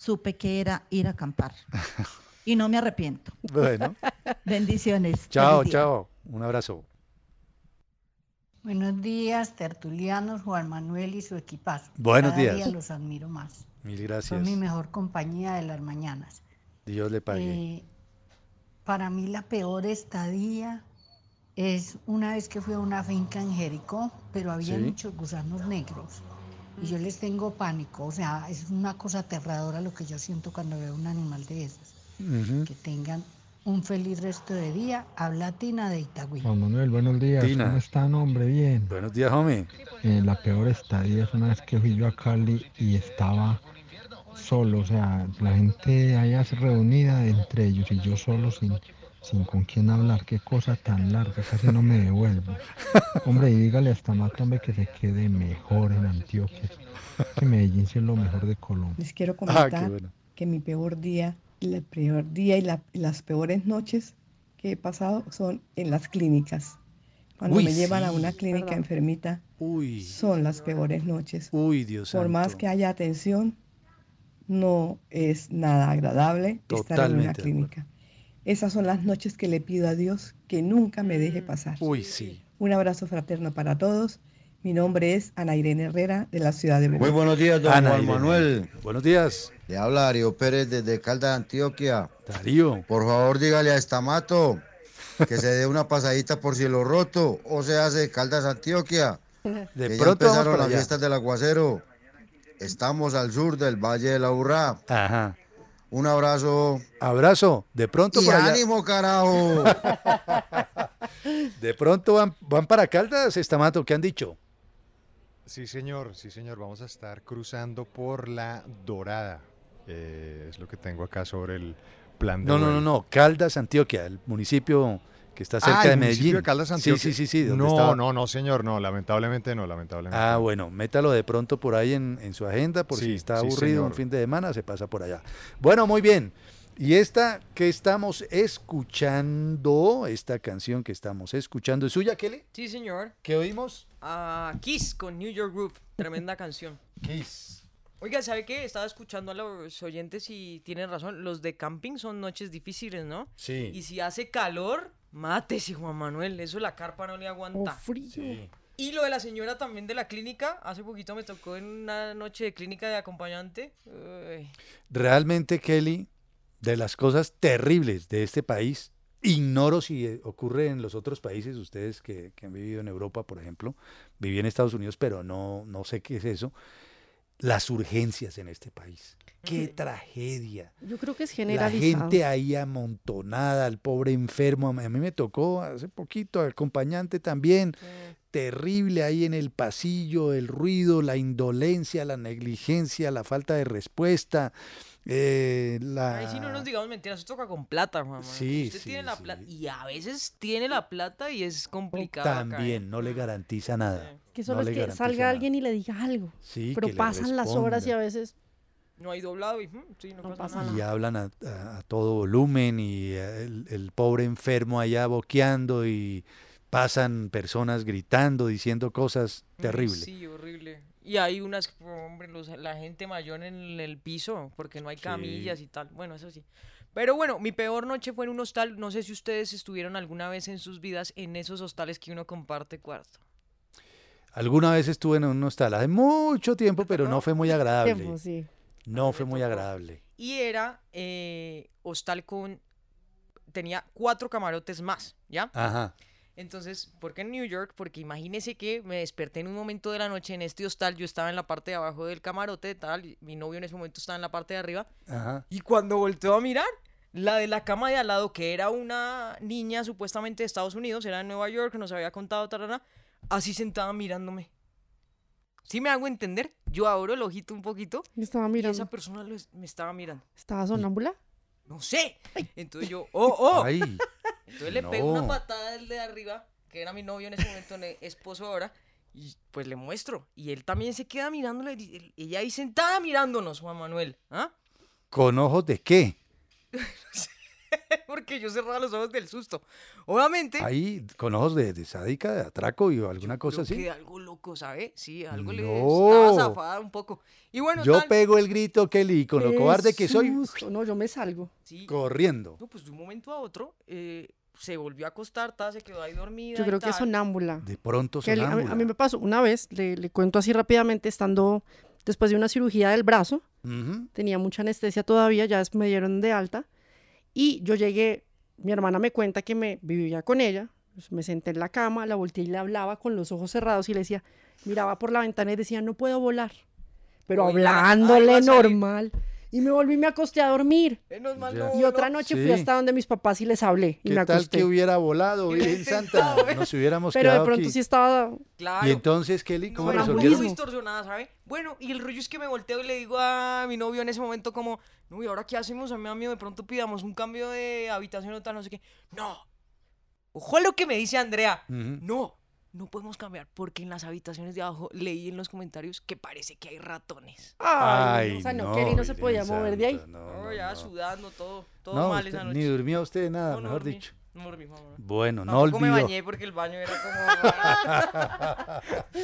Supe que era ir a acampar. Y no me arrepiento. Bueno, Bendiciones. chao, chao. Un abrazo. Buenos días, tertulianos, Juan Manuel y su equipazo. Buenos Cada días. día los admiro más. Mil Son gracias. mi mejor compañía de las mañanas. Dios le pague. Eh, para mí la peor estadía es una vez que fui a una finca en Jericó, pero había Sí. muchos gusanos negros. Y yo les tengo pánico, o sea, es una cosa aterradora lo que yo siento cuando veo un animal de esos. Que tengan un feliz resto de día. Habla Tina de Itagüí. Juan Manuel, buenos días. Tina. ¿Cómo están, hombre? Bien. Buenos días, homie. Eh, la peor estadía es una vez que fui yo a Cali y estaba solo, o sea, la gente allá se reunida entre ellos y yo solo sin, sin con quién hablar. Qué cosa tan larga, casi no me devuelvo. Hombre, y dígale hasta Mato, hombre, que se quede mejor en Antioquia. Que Medellín sí es lo mejor de Colombia. Les quiero Ah, comentar bueno. que mi peor día, el peor día y la- las peores noches que he pasado son en las clínicas. Cuando Uy, me llevan a una clínica ¿Verdad? enfermita, Uy, son las peores noches. uy, Dios Por más que haya atención, no es nada agradable estar en una clínica. Esas son las noches que le pido a Dios que nunca me deje pasar. Uy, sí. Un abrazo fraterno para todos. Mi nombre es Ana Irene Herrera de la ciudad de Muy Bogotá. buenos días, don Ana Juan Irene. Manuel. Buenos días, Le habla Darío Pérez desde Caldas, Antioquia. Darío. Por favor, dígale a Estamato que se dé una pasadita por cielo roto, o se hace Caldas, Antioquia. De que ya pronto vamos empezaron para las allá. fiestas del aguacero. Estamos al sur del Valle de la Urrá. Ajá. Un abrazo. Abrazo. De pronto Y por allá. ánimo, carajo. De pronto van, van para Caldas, Estamato, ¿qué han dicho? Sí, señor, sí, señor. Vamos a estar cruzando por la Dorada. Eh, es lo que tengo acá sobre el plan de No, no, no, no, Caldas, Antioquia, el municipio que está cerca Ah, de municipio Medellín. de Caldas, Sí, Antioquia. sí, sí, No, estaba- no, no, señor, no, lamentablemente no, lamentablemente. Ah, no. bueno, métalo de pronto por ahí en, en su agenda, por si está sí, aburrido un fin de semana, se pasa por allá. Bueno, muy bien. Y esta que estamos escuchando, esta canción que estamos escuchando, ¿es suya, Kelly? Sí, señor. ¿Qué oímos? Ah, Kiss con New York Groove. Tremenda canción. Kiss. Oiga, ¿sabe qué? Estaba escuchando a los oyentes y tienen razón. Los de camping son noches difíciles, ¿no? Sí. Y si hace calor, mátese, Juan Manuel. Eso la carpa no le aguanta. frío. Y lo de la señora también de la clínica. Hace poquito me tocó en una noche de clínica de acompañante. Uy. Realmente, Kelly, de las cosas terribles de este país, ignoro si ocurre en los otros países, ustedes que, que han vivido en Europa, por ejemplo, viví en Estados Unidos, pero no, no sé qué es eso, las urgencias en este país. Qué tragedia. Yo creo que es La generalizado. gente ahí amontonada, el pobre enfermo. A mí me tocó hace poquito, acompañante también. Terrible ahí en el pasillo, el ruido, la indolencia, la negligencia, la falta de respuesta. eh, la... Ay, si no nos digamos mentiras, eso toca con plata, Juan Manuel. Sí, Usted sí, tiene la sí. plata. Y a veces tiene la plata y es complicado. acá, ¿eh? También no le garantiza nada. Que solo No es que salga nada. alguien y le diga algo. Sí, pero que le pasan las horas y a veces No hay doblado y mm, sí, no, pasa, nada. Y hablan a, a- a todo volumen y eh, el, el pobre enfermo allá boqueando y pasan personas gritando, diciendo cosas terribles. Sí, horrible. Y hay unas, hombre, los- la gente mayor en el piso, porque no hay camillas y tal. Bueno, eso sí. Pero bueno, mi peor noche fue en un hostal. No sé si ustedes estuvieron alguna vez en sus vidas en esos hostales que uno comparte cuarto. Alguna vez estuve en un hostal hace mucho tiempo, pero no fue muy agradable. tiempo, sí. No fue muy agradable. Y era eh, hostal con... Tenía cuatro camarotes más, ¿ya? Ajá. Entonces, ¿por qué en New York? Porque imagínese que me desperté en un momento de la noche en este hostal, yo estaba en la parte de abajo del camarote, tal, mi novio en ese momento estaba en la parte de arriba, Ajá. y cuando volteó a mirar, la de la cama de al lado, que era una niña supuestamente de Estados Unidos, era de Nueva York, nos había contado, tarara, así sentada mirándome. ¿Sí me hago entender? Yo abro el ojito un poquito Me estaba y mirando. esa persona lo es- me estaba mirando. ¿Estaba sonámbula? No sé. Entonces yo, oh, oh. Ay, Entonces le pego una no. patada al de arriba, que era mi novio en ese momento, ne- esposo ahora, y pues le muestro. Y él también se queda mirándole, y él- ella ahí sentada mirándonos, Juan Manuel. ¿Ah? ¿Con ojos de qué? Porque yo cerraba los ojos del susto. Obviamente. Ahí, con ojos de, de sádica, de atraco y alguna cosa creo así. que algo loco, ¿sabe? Sí, algo le No. estaba zafada un poco. Y bueno, Yo tal. pego el grito, Kelly, con lo cobarde que soy, susto. No, yo me salgo. Sí. corriendo. No, pues de un momento a otro eh, se volvió a acostar, ta, se quedó ahí dormida. Yo y creo que tal. sonámbula. De pronto Que le- a, mí, a sonámbula. mí me pasó una vez, le, le cuento así rápidamente, estando después de una cirugía del brazo, tenía mucha anestesia todavía, ya me dieron de alta, y yo llegué, mi hermana me cuenta que me vivía con ella, pues, me senté en la cama, la volteé y le hablaba con los ojos cerrados y le decía, miraba por la ventana y decía, no puedo volar, pero hablándole salir. Y me volví y me acosté a dormir. Menos mal, Ya. no, Y otra no. noche Sí. fui hasta donde mis papás y les hablé y ¿Qué me tal que hubiera volado, Virgen Santa? Nos hubiéramos Pero de pronto aquí. sí estaba Claro. Y entonces, Kelly, ¿cómo No, era muy distorsionada, ¿sabe? Bueno, y el rollo es que me volteo y le digo a mi novio en ese momento como, no, ¿y ahora qué hacemos? A mí, a mí de pronto pidamos un cambio de habitación o tal, no sé qué. No. Ojo a lo que me dice Andrea. No, no podemos cambiar porque en las habitaciones de abajo leí en los comentarios que parece que hay ratones. Ay, o sea, no, no, Kelly no se podía mover de ahí. No, No, no, ya no. sudando, todo, todo No, mal usted esa noche. ni durmió usted nada, mejor dormí, dicho. No dormí, mamá. Bueno, no Tampoco me olvidó. bañé porque el baño era como...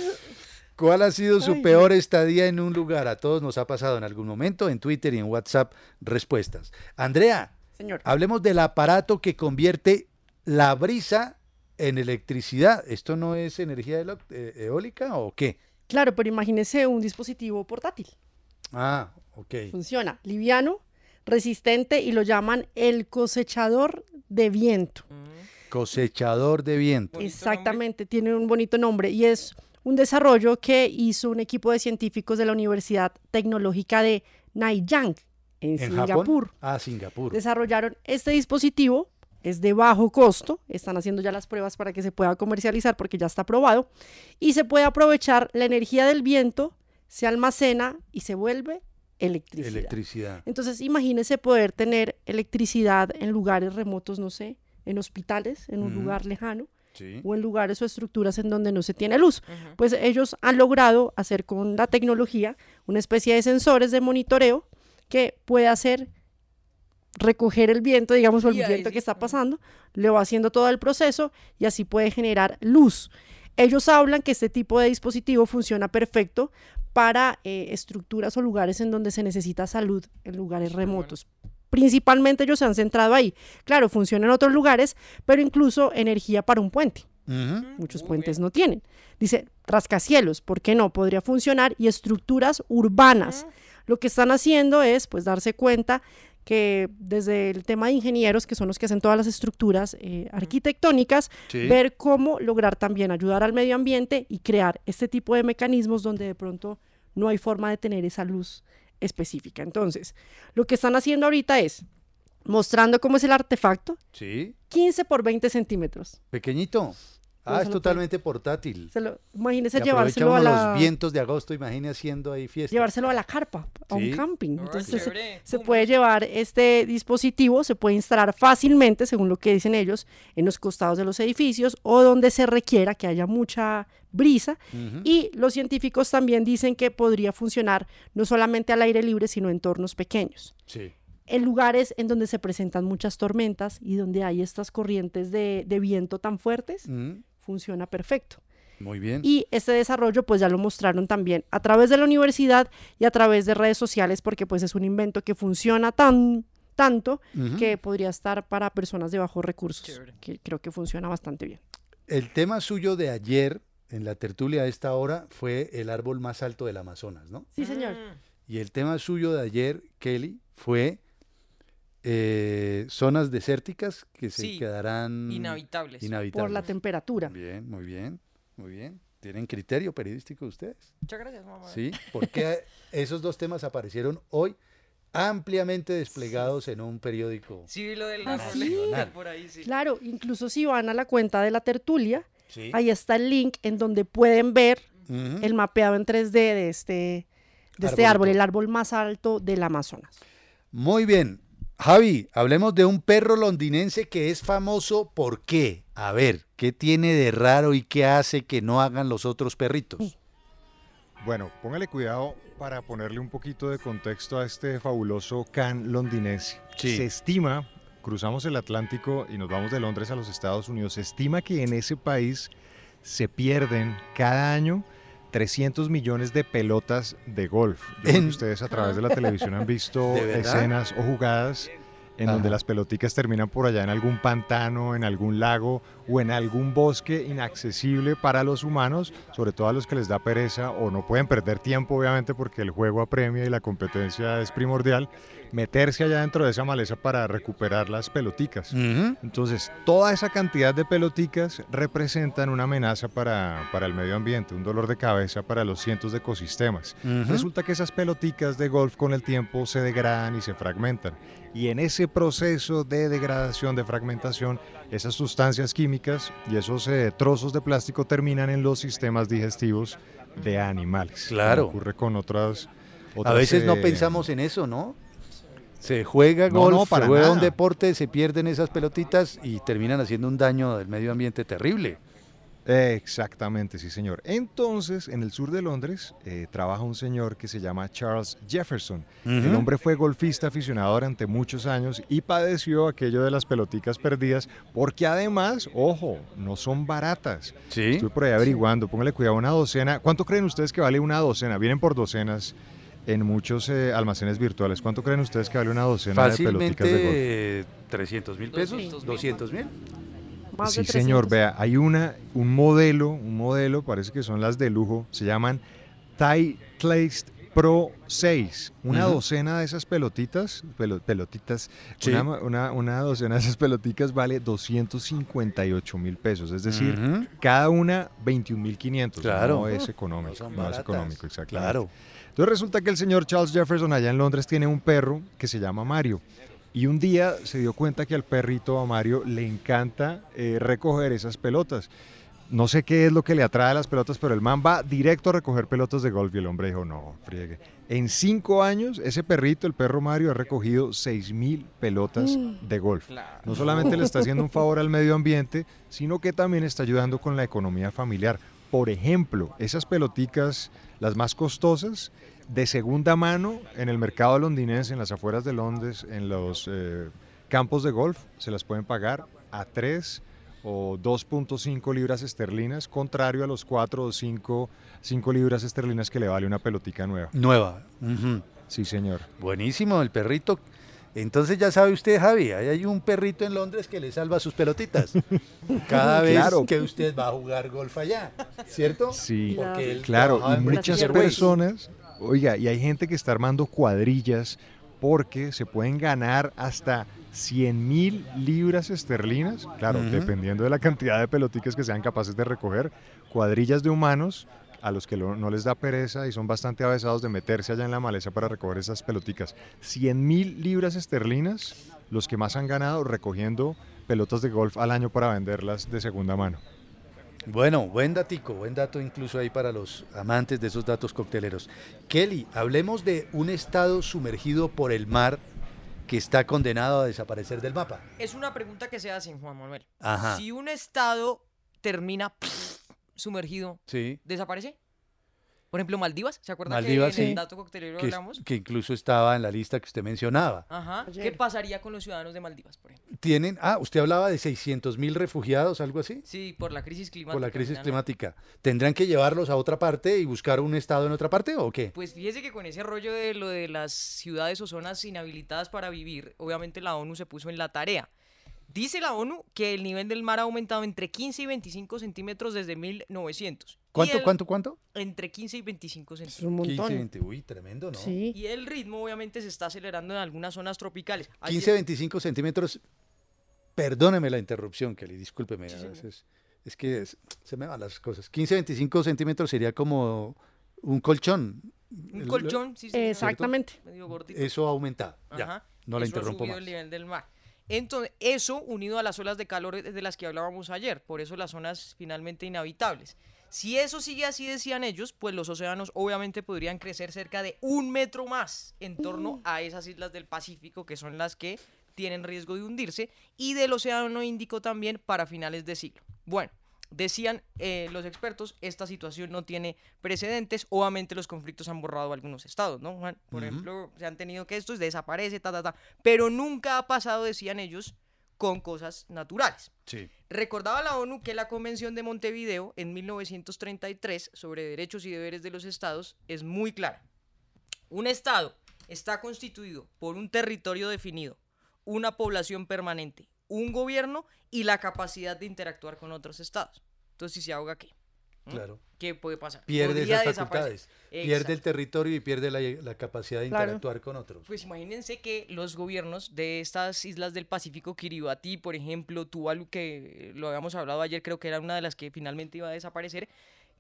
¿Cuál ha sido su Ay, peor estadía en un lugar? A todos nos ha pasado en algún momento, en Twitter y en WhatsApp, respuestas. Andrea, Señor. hablemos del aparato que convierte la brisa en electricidad. ¿Esto no es energía eh, eólica o qué? Claro, pero imagínese un dispositivo portátil. Ah, ok. Funciona liviano, resistente y lo llaman el cosechador de viento. Cosechador de viento. Exactamente, tiene un bonito nombre y es un desarrollo que hizo un equipo de científicos de la Universidad Tecnológica de Nanyang en, ¿En Singapur. Japón? Ah, Singapur. Desarrollaron este dispositivo es de bajo costo, están haciendo ya las pruebas para que se pueda comercializar porque ya está aprobado, y se puede aprovechar la energía del viento, se almacena y se vuelve electricidad. Electricidad. Entonces, imagínese poder tener electricidad en lugares remotos, no sé, en hospitales, en un lugar lejano, Sí. o en lugares o estructuras en donde no se tiene luz. Pues ellos han logrado hacer con la tecnología una especie de sensores de monitoreo que puede hacer recoger el viento, digamos, o el viento sí. que está pasando, le va haciendo todo el proceso y así puede generar luz. Ellos hablan que este tipo de dispositivo funciona perfecto para eh, estructuras o lugares en donde se necesita salud, en lugares remotos. Principalmente ellos se han centrado ahí. Claro, funciona en otros lugares, pero incluso energía para un puente. Muchos puentes no tienen. Dice, rascacielos, ¿por qué no? Podría funcionar y estructuras urbanas. Lo que están haciendo es, pues, darse cuenta que desde el tema de ingenieros, que son los que hacen todas las estructuras eh, arquitectónicas, Sí. ver cómo lograr también ayudar al medio ambiente y crear este tipo de mecanismos donde de pronto no hay forma de tener esa luz específica. Entonces, lo que están haciendo ahorita es mostrando cómo es el artefacto, Sí. 15 por 20 centímetros. Pequeñito. Ah, es totalmente portátil. Se lo, imagínese llevárselo a la, los vientos de agosto, imagine haciendo ahí fiesta. llevárselo a la carpa, a un camping. Entonces se, puede llevar este dispositivo, se puede instalar fácilmente, según lo que dicen ellos, en los costados de los edificios o donde se requiera que haya mucha brisa. Ujú. Y los científicos también dicen que podría funcionar no solamente al aire libre, sino en entornos pequeños. Sí. En lugares en donde se presentan muchas tormentas y donde hay estas corrientes de, de viento tan fuertes, Mm, funciona perfecto. Muy bien. Y este desarrollo pues ya lo mostraron también a través de la universidad y a través de redes sociales porque pues es un invento que funciona tan tanto que podría estar para personas de bajos recursos, que creo que funciona bastante bien. El tema suyo de ayer en la tertulia a esta hora fue el árbol más alto del Amazonas, ¿no? Sí, señor. Y el tema suyo de ayer, Kelly, fue eh, zonas desérticas que se Sí, quedarán inhabitables. inhabitables. Por la temperatura. Bien, muy bien, muy bien. ¿Tienen criterio periodístico ustedes? Muchas gracias, mamá. Sí, porque esos dos temas aparecieron hoy ampliamente desplegados en un periódico. Sí, lo del Ah, árbol sí. de por ahí, sí. Claro, incluso si van a la cuenta de la tertulia, Sí. ahí está el link en donde pueden ver el mapeado en 3D de este, de este árbol, el árbol más alto del Amazonas. Muy bien. Javi, hablemos de un perro londinense que es famoso. ¿Por qué? A ver, ¿qué tiene de raro y qué hace que no hagan los otros perritos? Bueno, póngale cuidado para ponerle un poquito de contexto a este fabuloso can londinense. Sí. Se estima, cruzamos el Atlántico y nos vamos de Londres a los Estados Unidos, se estima que en ese país se pierden cada año 300 millones de pelotas de golf. Yo creo que ustedes a través de la televisión han visto escenas o jugadas en donde las peloticas terminan por allá en algún pantano, en algún lago o en algún bosque inaccesible para los humanos, sobre todo a los que les da pereza o no pueden perder tiempo, obviamente, porque el juego apremia y la competencia es primordial, meterse allá dentro de esa maleza para recuperar las peloticas. Entonces, toda esa cantidad de peloticas representan una amenaza para, para el medio ambiente, un dolor de cabeza para los cientos de ecosistemas. Resulta que esas peloticas de golf con el tiempo se degradan y se fragmentan. Y en ese proceso de degradación, de fragmentación, esas sustancias químicas y esos eh, trozos de plástico terminan en los sistemas digestivos de animales. como Claro. ocurre con otras... A otras, veces no eh, pensamos en eso, ¿no? Se juega No, golf, no, para se juega un deporte, se pierden esas pelotitas y terminan haciendo un daño del medio ambiente terrible. Exactamente, sí señor. Entonces, en el sur de Londres eh, trabaja un señor que se llama Charles Jefferson. El hombre fue golfista aficionado durante muchos años y padeció aquello de las peloticas perdidas porque además, ojo, no son baratas. Sí. Estuve por ahí averiguando, póngale cuidado, una docena. ¿Cuánto creen ustedes que vale una docena? Vienen por docenas en muchos eh, almacenes virtuales. ¿Cuánto creen ustedes que vale una docena de peloticas de golf? Fácilmente 300 mil pesos, 200 mil. Sí, señor, 300. vea, hay una, un modelo, un modelo, parece que son las de lujo, se llaman Thai Taste Pro 6. Una docena de esas pelotitas, pelo- pelotitas, Sí. una, una- una docena de esas peloticas vale 258 mil pesos, es decir, cada una 21 mil 500. Claro. No es económico, no es económico, exactamente. Claro. Entonces resulta que el señor Charles Jefferson allá en Londres tiene un perro que se llama Mario. Y un día se dio cuenta que al perrito, a Mario, le encanta eh, recoger esas pelotas. No sé qué es lo que le atrae a las pelotas, pero el man va directo a recoger pelotas de golf y el hombre dijo, no, friegue. En cinco años, ese perrito, el perro Mario, ha recogido seis mil pelotas Mm. de golf. No solamente le está haciendo un favor al medio ambiente, sino que también está ayudando con la economía familiar. Por ejemplo, esas peloticas, las más costosas, de segunda mano en el mercado londinense, en las afueras de Londres, en los eh, campos de golf, se las pueden pagar a 3 o 2.5 libras esterlinas, contrario a los 4 o 5, 5 libras esterlinas que le vale una pelotica nueva. Nueva. Sí, señor. Buenísimo, el perrito. Entonces ya sabe usted, Javi, ahí hay un perrito en Londres que le salva sus pelotitas. Cada vez Claro. que usted va a jugar golf allá, ¿cierto? Sí, Porque claro, y muchas personas, oiga, y hay gente que está armando cuadrillas porque se pueden ganar hasta 100 mil libras esterlinas, claro, dependiendo de la cantidad de peloticas que sean capaces de recoger, cuadrillas de humanos a los que no les da pereza y son bastante avesados de meterse allá en la maleza para recoger esas peloticas. 100 mil libras esterlinas, los que más han ganado recogiendo pelotas de golf al año para venderlas de segunda mano. Bueno, buen datico, buen dato incluso ahí para los amantes de esos datos cocteleros. Kelly, hablemos de un estado sumergido por el mar que está condenado a desaparecer del mapa. Es una pregunta que se hacen, Juan Manuel. Ajá. Si un estado termina sumergido, Sí. ¿desaparece? Por ejemplo, Maldivas, ¿se acuerda Maldivas, que en sí. el dato coctelero Que, hablamos? que incluso estaba en la lista que usted mencionaba. Ajá. ¿Qué pasaría con los ciudadanos de Maldivas, por ejemplo? Tienen, ah, usted hablaba de 600 mil refugiados, algo así. Sí, por la crisis climática. Por la crisis climática. ¿Tendrán que llevarlos a otra parte y buscar un estado en otra parte o qué? Pues fíjese que con ese rollo de lo de las ciudades o zonas inhabilitadas para vivir, obviamente la ONU se puso en la tarea. Dice la ONU que el nivel del mar ha aumentado entre 15 y 25 centímetros desde 1900. Y ¿Cuánto, el- cuánto, cuánto? Entre 15 y 25 centímetros. 15, 20, uy, tremendo, ¿no? Y el ritmo obviamente se está acelerando en algunas zonas tropicales. Ayer- 15, 25 centímetros. Perdóneme la interrupción, Kelly, discúlpeme. a veces es que es- se me van las cosas. 15, 25 centímetros sería como un colchón. Un El- colchón, sí, sí. Exactamente. Medio gordito. Eso ha aumentado. Ya, Ajá. no la Eso ha interrumpo subido más. el nivel del mar. Entonces, eso unido a las olas de calor de las que hablábamos ayer, por eso las zonas finalmente inhabitables. Si eso sigue así, decían ellos, pues los océanos obviamente podrían crecer cerca de un metro más en torno a esas islas del Pacífico, que son las que tienen riesgo de hundirse, y del Océano Índico también para finales de siglo. Bueno, decían eh, los expertos, esta situación no tiene precedentes, obviamente los conflictos han borrado algunos estados, ¿no, Juan? Por ejemplo, se han tenido que esto desaparece, ta, ta, ta, pero nunca ha pasado, decían ellos, con cosas naturales. Sí. Recordaba la ONU que la Convención de Montevideo en 1933 sobre derechos y deberes de los estados es muy clara. Un estado está constituido por un territorio definido, una población permanente, un gobierno y la capacidad de interactuar con otros estados. Entonces, si se ahoga, ¿qué? ¿Mm? Claro. ¿Qué puede pasar? Pierde Podría esas facultades. Pierde el territorio y pierde la, la capacidad de Claro. interactuar con otros. Pues imagínense que los gobiernos de estas islas del Pacífico, Kiribati, por ejemplo, Tuvalu, que lo habíamos hablado ayer, creo que era una de las que finalmente iba a desaparecer,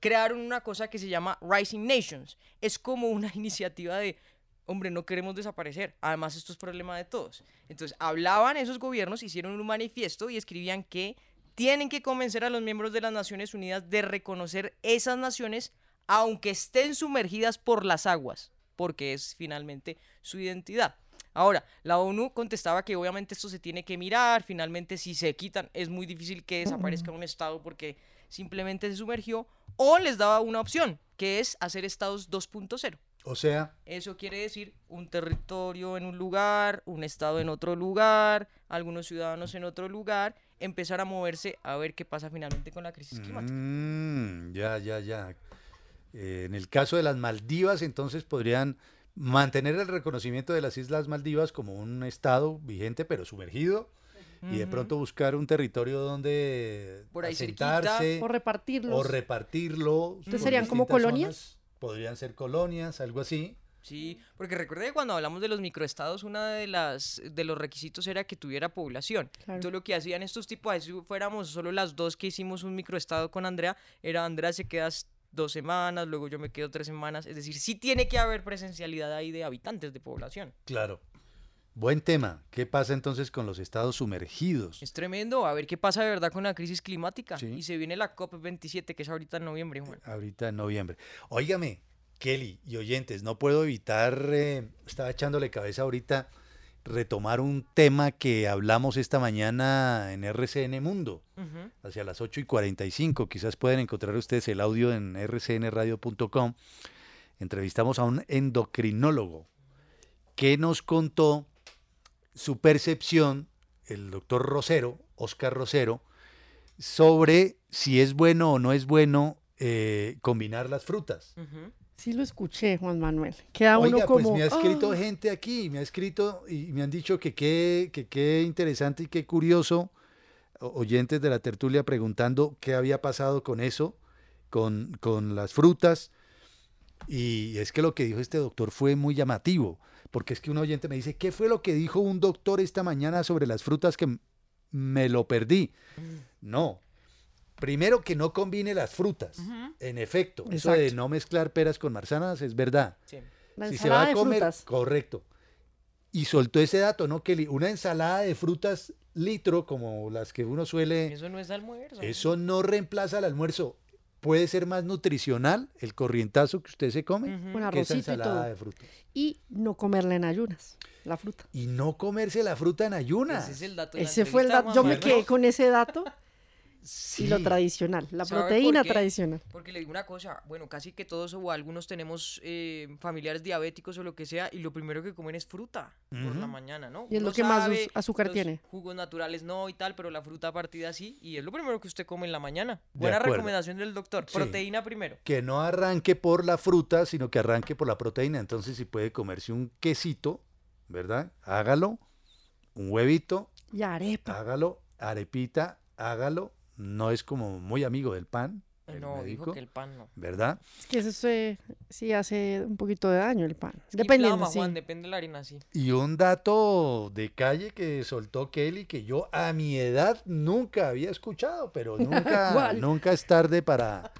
crearon una cosa que se llama Rising Nations. Es como una iniciativa de, hombre, no queremos desaparecer. Además, esto es problema de todos. Entonces, hablaban esos gobiernos, hicieron un manifiesto y escribían que tienen que convencer a los miembros de las Naciones Unidas de reconocer esas naciones aunque estén sumergidas por las aguas, porque es finalmente su identidad. Ahora, la ONU contestaba que obviamente esto se tiene que mirar, finalmente si se quitan es muy difícil que desaparezca un estado porque simplemente se sumergió, o les daba una opción, que es hacer estados 2.0. O sea, Eso quiere decir un territorio en un lugar, un estado en otro lugar, algunos ciudadanos en otro lugar, empezar a moverse a ver qué pasa finalmente con la crisis climática. Mm, ya, ya, ya. Eh, en el caso de las Maldivas, entonces podrían mantener el reconocimiento de las Islas Maldivas como un estado vigente pero sumergido y de pronto buscar un territorio donde Por ahí cerquita. asentarse O repartirlos. o repartirlo. Entonces serían como colonias. zonas. Podrían ser colonias, algo así. Sí, porque recuerde que cuando hablamos de los microestados, una de las de los requisitos era que tuviera población. Claro. Entonces lo que hacían estos tipos, si fuéramos solo las dos que hicimos un microestado con Andrea, era Andrea se queda dos semanas, luego yo me quedo tres semanas. Es decir, sí tiene que haber presencialidad ahí de habitantes de población. Claro. Buen tema. ¿Qué pasa entonces con los estados sumergidos? Es tremendo, a ver qué pasa de verdad con la crisis climática. Y se viene la COP27, que es ahorita en noviembre, Juan. Ahorita en noviembre. Óigame, Kelly y oyentes, no puedo evitar, eh, estaba echándole cabeza ahorita, retomar un tema que hablamos esta mañana en RCN Mundo, hacia las 8 y 45. Quizás pueden encontrar ustedes el audio en rcnradio.com. Entrevistamos a un endocrinólogo que nos contó su percepción, el doctor Rosero, Oscar Rosero, sobre si es bueno o no es bueno eh, combinar las frutas. Sí lo escuché, Juan Manuel. Queda Oiga, uno como... pues me ha escrito "Ah". gente aquí, me ha escrito y me han dicho que qué, que qué interesante y qué curioso, oyentes de la tertulia preguntando qué había pasado con eso, con, con las frutas. Y es que lo que dijo este doctor fue muy llamativo, porque es que un oyente me dice, ¿qué fue lo que dijo un doctor esta mañana sobre las frutas que me lo perdí? No. Primero que no combine las frutas. En efecto, eso de no mezclar peras con manzanas es verdad. La si se va ensalada a de comer, frutas. correcto. Y soltó ese dato, ¿no, Kelly? Una ensalada de frutas litro, como las que uno suele... Eso no es almuerzo. Eso no reemplaza el almuerzo. Puede ser más nutricional el corrientazo que usted se come Con que esa arrocito y ensalada todo. de fruta. Y no comerla en ayunas, la fruta. Y no comerse la fruta en ayunas. Ese es el dato Ese fue el dato. Yo me quedé con ese dato. Y lo Sí. tradicional, la ¿Sabe por proteína tradicional. Porque le digo una cosa, bueno, casi que todos o algunos tenemos eh, familiares diabéticos o lo que sea, y lo primero que comen es fruta por la mañana, ¿no? Y es lo que más azúcar los tiene. Jugos naturales no y tal, pero la fruta partida sí, y es lo primero que usted come en la mañana. Buena acuerdo. recomendación del doctor, Sí. proteína primero. Que no arranque por la fruta, sino que arranque por la proteína. Entonces, si puede comerse un quesito, ¿verdad? Hágalo. Un huevito, Y arepa. hágalo. Arepita, hágalo. No es como muy amigo del pan. el No, dijo médico, que el pan no. ¿Verdad? Es que eso se- sí hace un poquito de daño el pan. Es que Dependiendo, inflama, sí. Juan, depende de la harina, sí. Y un dato de calle que soltó Kelly que yo a mi edad nunca había escuchado, pero nunca, es tarde para,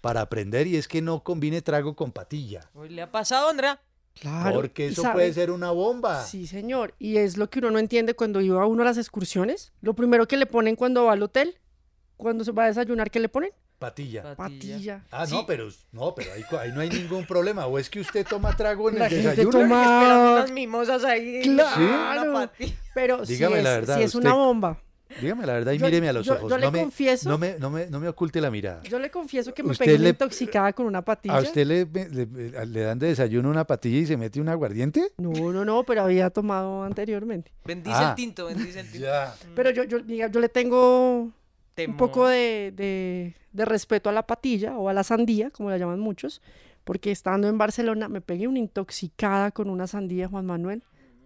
para aprender y es que no combine trago con patilla. Uy, ¿Le ha pasado, Andrea? Claro. Porque ¿y eso sabe? puede ser una bomba. Sí, señor. Y es lo que uno no entiende cuando iba uno a las excursiones. Lo primero que le ponen cuando va al hotel, cuando se va a desayunar, ¿qué le ponen? Patilla. Patilla. Ah, no, pero, no, pero ahí, ahí no hay ningún problema. O es que usted toma trago en La el gente desayuno. toma- Esperando unas mimosas ahí. Claro. patilla. Pero sí Dígame es, la verdad, sí es una bomba. Dígame la verdad y Yo- míreme a los yo- ojos. yo le no, me, confieso- no, me, no, me, no me oculte la mirada. Yo le confieso que me pegué le- intoxicada con una patilla. ¿A usted le, le- le dan de desayuno una patilla y se mete un aguardiente? No, no, no, pero había tomado anteriormente. Bendice Ah. el tinto, bendice el tinto. Ya. Pero yo, yo, yo le tengo un Temor. poco de, de- de respeto a la patilla o a la sandía, como la llaman muchos, porque estando en Barcelona me pegué una intoxicada con una sandía, Juan Manuel,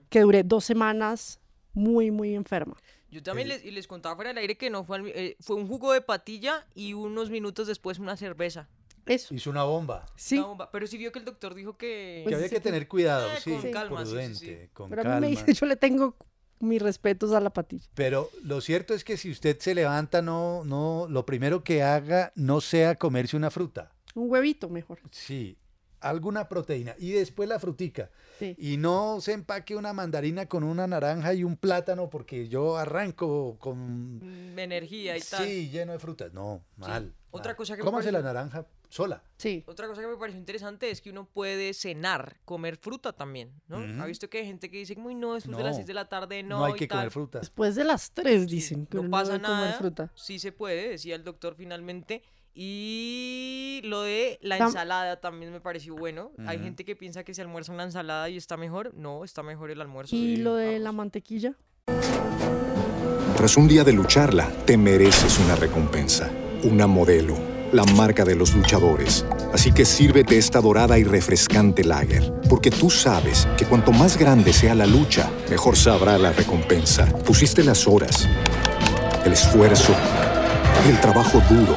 que duré dos semanas muy, muy enferma. Yo también les, y les contaba fuera del aire que no fue, eh, fue un jugo de patilla y unos minutos después una cerveza. Eso. Hizo una bomba. Sí. Una bomba. Pero sí vio que el doctor dijo que... Que había que tener cuidado, Eh, sí, con calma, sí, sí, prudente, sí. con Pero a mí me dice, yo le tengo mis respetos a la patilla. Pero lo cierto es que si usted se levanta, no, no, lo primero que haga no sea comerse una fruta. Un huevito mejor. Sí, alguna proteína y después la frutica. Sí. Y no se empaque una mandarina con una naranja y un plátano porque yo arranco con Mm, energía y tal. sí lleno de frutas. No, mal. Otra mal. cosa que Cómase la pareció- naranja sola. Sí. Otra cosa que me pareció interesante es que uno puede cenar, comer fruta también, ¿no? Ujú. ¿Ha visto que hay gente que dice, muy no, después de las No, 6 de la tarde no, No hay y que tal"? comer fruta. Después de las tres dicen que No uno pasa debe comer nada, fruta. sí se puede, decía el doctor finalmente. Y lo de la ensalada también me pareció bueno. Hay gente que piensa que se almuerza una ensalada y está mejor. No, está mejor el almuerzo. Y lo de la mantequilla. Tras un día de lucharla, te mereces una recompensa, una modelo, la marca de los luchadores. Así que sírvete esta dorada y refrescante lager, porque tú sabes que cuanto más grande sea la lucha, mejor sabrá la recompensa. Pusiste las horas, el esfuerzo, el trabajo duro.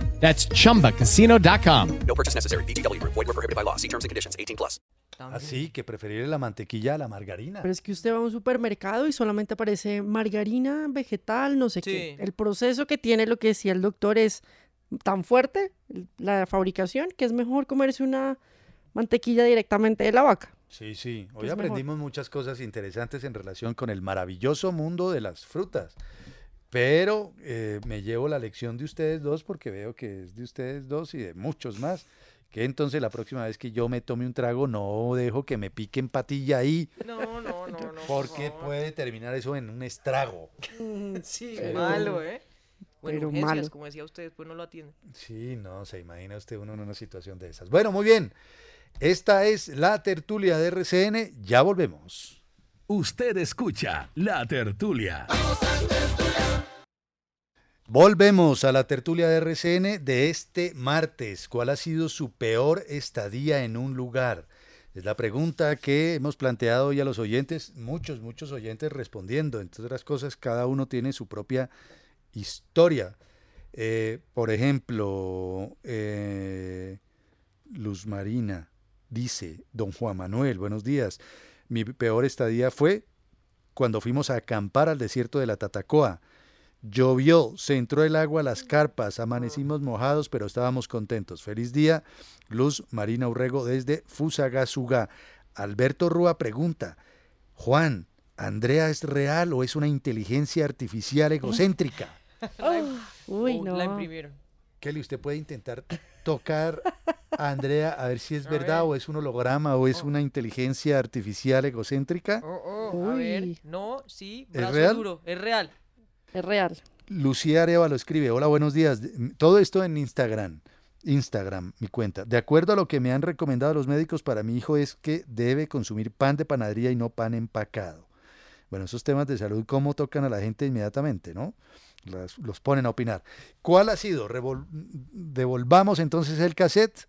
That's chumbacasino.com. No purchase necessary. VGW Group. Void were prohibited by law. See terms and conditions. 18 plus. Así que preferir la mantequilla a la margarina. Pero es que usted va a un supermercado y solamente aparece margarina, vegetal, no sé qué. El proceso que tiene, lo que decía el doctor, es tan fuerte, la fabricación, que es mejor comerse una mantequilla directamente de la vaca. Sí, sí. Hoy mejor. aprendimos muchas cosas interesantes en relación con el maravilloso mundo de las frutas. Pero eh, me llevo la lección de ustedes dos porque veo que es de ustedes dos y de muchos más. Que entonces la próxima vez que yo me tome un trago no dejo que me piquen patilla ahí. No, no, no, no. Porque puede terminar eso en un estrago. Sí, Pero- malo, ¿eh? Bueno, pero malo. como decía usted, después no lo atienden. Sí, no, se imagina usted uno en una situación de esas. Bueno, muy bien. Esta es la tertulia de RCN. Ya volvemos. Usted escucha La Tertulia. Volvemos a la tertulia de RCN de este martes. ¿Cuál ha sido su peor estadía en un lugar? Es la pregunta que hemos planteado hoy a los oyentes, muchos, muchos oyentes respondiendo. Entre otras cosas, cada uno tiene su propia historia. Eh, por ejemplo, eh, Luz Marina dice, don Juan Manuel, buenos días. Mi peor estadía fue cuando fuimos a acampar al desierto de la Tatacoa. Llovió, se entró el agua a las carpas, amanecimos mojados, pero estábamos contentos. Feliz día, Luz Marina Urrego desde Fusagasugá. Alberto Rúa pregunta, Juan, ¿Andrea es real o es una inteligencia artificial egocéntrica? Uy, Oh, no. La imprimieron. Kelly, usted puede intentar tocar a Andrea a ver si es A verdad ver. o es un holograma o es una inteligencia artificial egocéntrica. Oh, oh, a ver, no, sí, ¿Es brazo real? duro, es real. Es real. Lucía Arevalo escribe, hola, buenos días. Todo esto en Instagram. Instagram, mi cuenta. De acuerdo a lo que me han recomendado los médicos para mi hijo es que debe consumir pan de panadería y no pan empacado. Bueno, esos temas de salud, ¿cómo tocan a la gente inmediatamente, no? Los ponen a opinar. ¿Cuál ha sido? Devolvamos entonces el cassette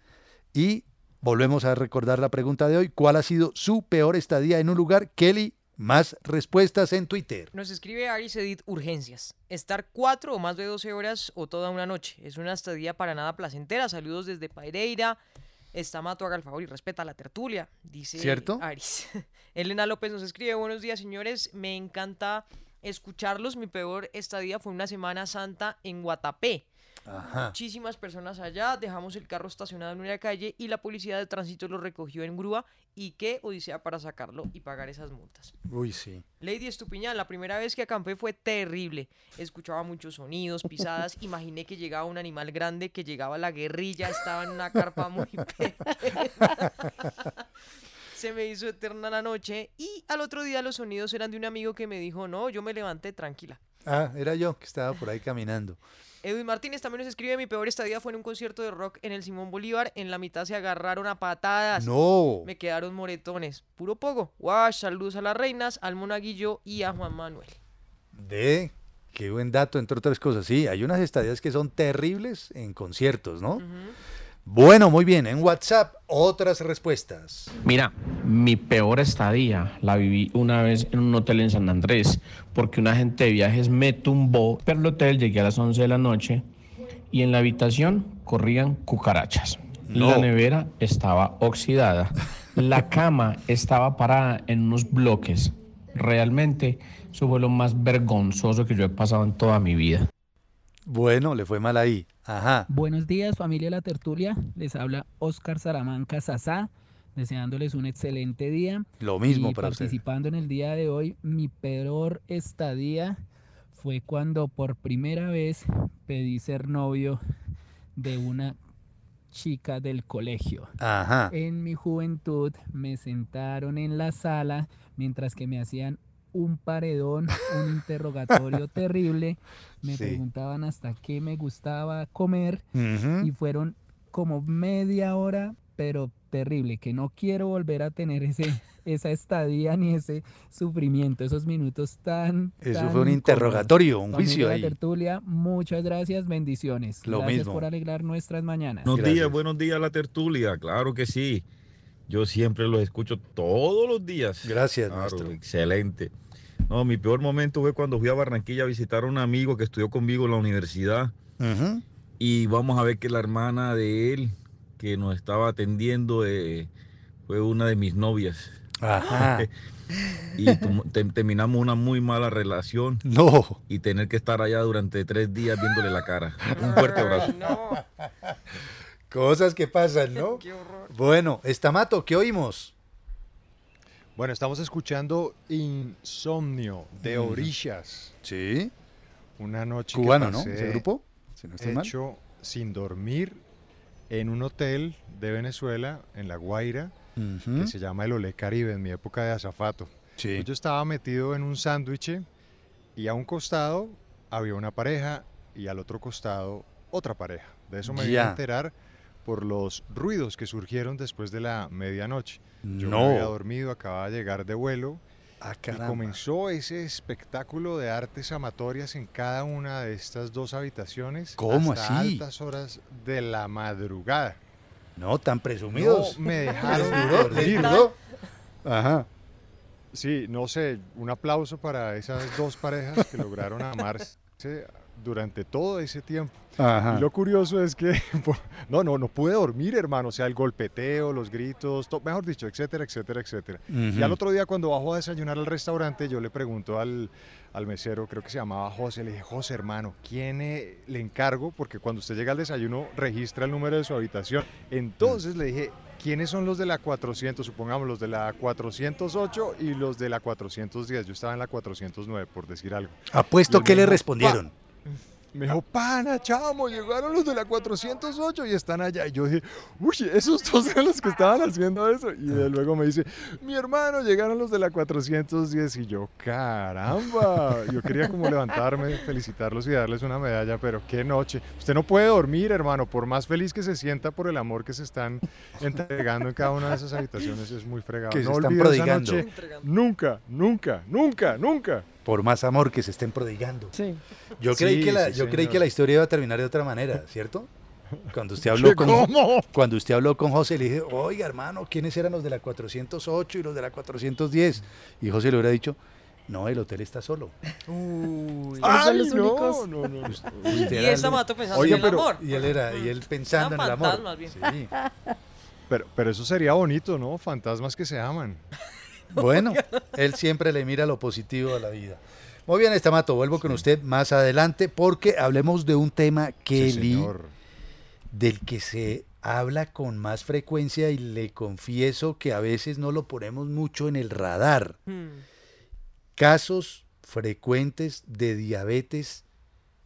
y volvemos a recordar la pregunta de hoy. ¿Cuál ha sido su peor estadía en un lugar? Kelly, más respuestas en Twitter. Nos escribe Aris Edith Urgencias. Estar cuatro o más de 12 horas o toda una noche. Es una estadía para nada placentera. Saludos desde Paireira. Estamato, haga el favor y respeta la tertulia, dice ¿Cierto? Aris. Elena López nos escribe, buenos días señores, me encanta escucharlos. Mi peor estadía fue una Semana Santa en Guatapé. Ajá. Muchísimas personas allá, dejamos el carro estacionado en una calle y la policía de tránsito lo recogió en grúa y qué odisea para sacarlo y pagar esas multas. Uy, sí. Lady Estupiñán, la primera vez que acampé fue terrible. Escuchaba muchos sonidos, pisadas. Imaginé que llegaba un animal grande, que llegaba la guerrilla, estaba en una carpa muy pequeña. Se me hizo eterna la noche y al otro día los sonidos eran de un amigo que me dijo, no, yo me levanté tranquila. Ah, era yo que estaba por ahí caminando. Edwin Martínez también nos escribe, mi peor estadía fue en un concierto de rock en el Simón Bolívar. En la mitad se agarraron a patadas. No. Me quedaron moretones. Puro poco. Wash, saludos a las reinas, al monaguillo y a Juan Manuel. De, qué buen dato, entre otras cosas. Sí, hay unas estadías que son terribles en conciertos, ¿no? Bueno, muy bien. En WhatsApp, otras respuestas. Mira, mi peor estadía la viví una vez en un hotel en San Andrés, porque un agente de viajes me tumbó, pero el hotel llegué a las 11 de la noche y en la habitación corrían cucarachas. La nevera estaba oxidada, la cama estaba parada en unos bloques. Realmente, eso fue lo más vergonzoso que yo he pasado en toda mi vida. Bueno, le fue mal ahí. Ajá. Buenos días, familia La Tertulia. Les habla Oscar Salamanca Sasá, deseándoles un excelente día. Lo mismo y para usted. participando en el día de hoy, mi peor estadía fue cuando por primera vez pedí ser novio de una chica del colegio. Ajá. En mi juventud me sentaron en la sala mientras que me hacían un paredón, un interrogatorio terrible. Me Sí. preguntaban hasta qué me gustaba comer y fueron como media hora, pero terrible, que no quiero volver a tener ese, esa estadía ni ese sufrimiento, esos minutos tan... Eso tan fue un interrogatorio, un juicio La ahí. tertulia, muchas gracias, bendiciones. Lo gracias mismo. por alegrar nuestras mañanas. Buenos días, buenos días la tertulia, claro que sí. Yo siempre los escucho todos los días. Gracias, Claro, maestro. Excelente. No, mi peor momento fue cuando fui a Barranquilla a visitar a un amigo que estudió conmigo en la universidad. Y vamos a ver que la hermana de él, que nos estaba atendiendo, eh, fue una de mis novias. Ajá. y te- terminamos una muy mala relación. No. Y tener que estar allá durante tres días viéndole la cara. Un fuerte abrazo. Cosas que pasan, ¿no? Bueno, Estamato, ¿qué oímos? Bueno, estamos escuchando Insomnio de Ujú. Orishas. Sí. Una noche Cubano, que ¿no? pasé Ese grupo, si no estoy mal. hecho sin dormir en un hotel de Venezuela, en La Guaira, que se llama el Olé Caribe, en mi época de azafato. Sí. Pues Yo estaba metido en un sándwich y a un costado había una pareja y al otro costado otra pareja. De eso me vine a enterar por los ruidos que surgieron después de la medianoche. Yo No. me había dormido, acababa de llegar de vuelo Ah, y comenzó ese espectáculo de artes amatorias en cada una de estas dos habitaciones. ¿Cómo hasta así? altas horas de la madrugada. No, tan presumidos. No me dejaron dormir. duró. Ajá. Sí, no sé, un aplauso para esas dos parejas que lograron amarse durante todo ese tiempo. Ajá. Y lo curioso es que, no, no, no pude dormir, hermano, o sea, el golpeteo, los gritos, to- mejor dicho, etcétera, etcétera, etcétera. Y Ujú. al otro día cuando bajo a desayunar al restaurante, yo le pregunto al, al mesero, creo que se llamaba José, le dije, José, hermano, ¿quién eh, le encargo? Porque cuando usted llega al desayuno, registra el número de su habitación. Entonces le dije, ¿quiénes son los de la 400? Supongamos los de la 408 y los de la 410. Yo estaba en la 409, por decir algo. Apuesto Y que le respondieron. "Pa". Me dijo, pana, chamo, llegaron los de la 408 y están allá. Y yo dije, uy, esos dos eran los que estaban haciendo eso. Y de luego me dice, mi hermano, llegaron los de la 410. Y yo, caramba. Yo quería como levantarme, felicitarlos y darles una medalla, pero qué noche. Usted no puede dormir, hermano, por más feliz que se sienta por el amor que se están entregando en cada una de esas habitaciones. Es muy fregado. Que se no están olvide esa prodigando. noche. Nunca, nunca, nunca, nunca. Por más amor que se estén prodigando. Sí. Yo creí, Sí, que, la, sí, yo creí que la historia iba a terminar de otra manera, ¿cierto? Cuando usted habló ¿Qué, con cómo? cuando usted habló con José le dije, oiga hermano, ¿quiénes eran los de la 408 y los de la 410? Y José le hubiera dicho, no, el hotel está solo. Uy. Ay, son los no, únicos. no, no, no. Usted Y de- mato pensando en el pero- amor. Y él era, y él pensando en el amor. fantasmas, bien. Sí. Pero, pero eso sería bonito, ¿no? Fantasmas que se aman. Bueno, él siempre le mira lo positivo a la vida. Muy bien, Estamato, vuelvo con usted más adelante porque hablemos de un tema, Sí, Kelly, señor. del que se habla con más frecuencia y le confieso que a veces no lo ponemos mucho en el radar. Hmm. Casos frecuentes de diabetes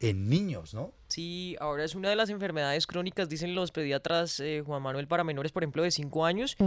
en niños, ¿no? Sí, ahora es una de las enfermedades crónicas, dicen los pediatras eh, Juan Manuel, para menores, por ejemplo, de 5 años.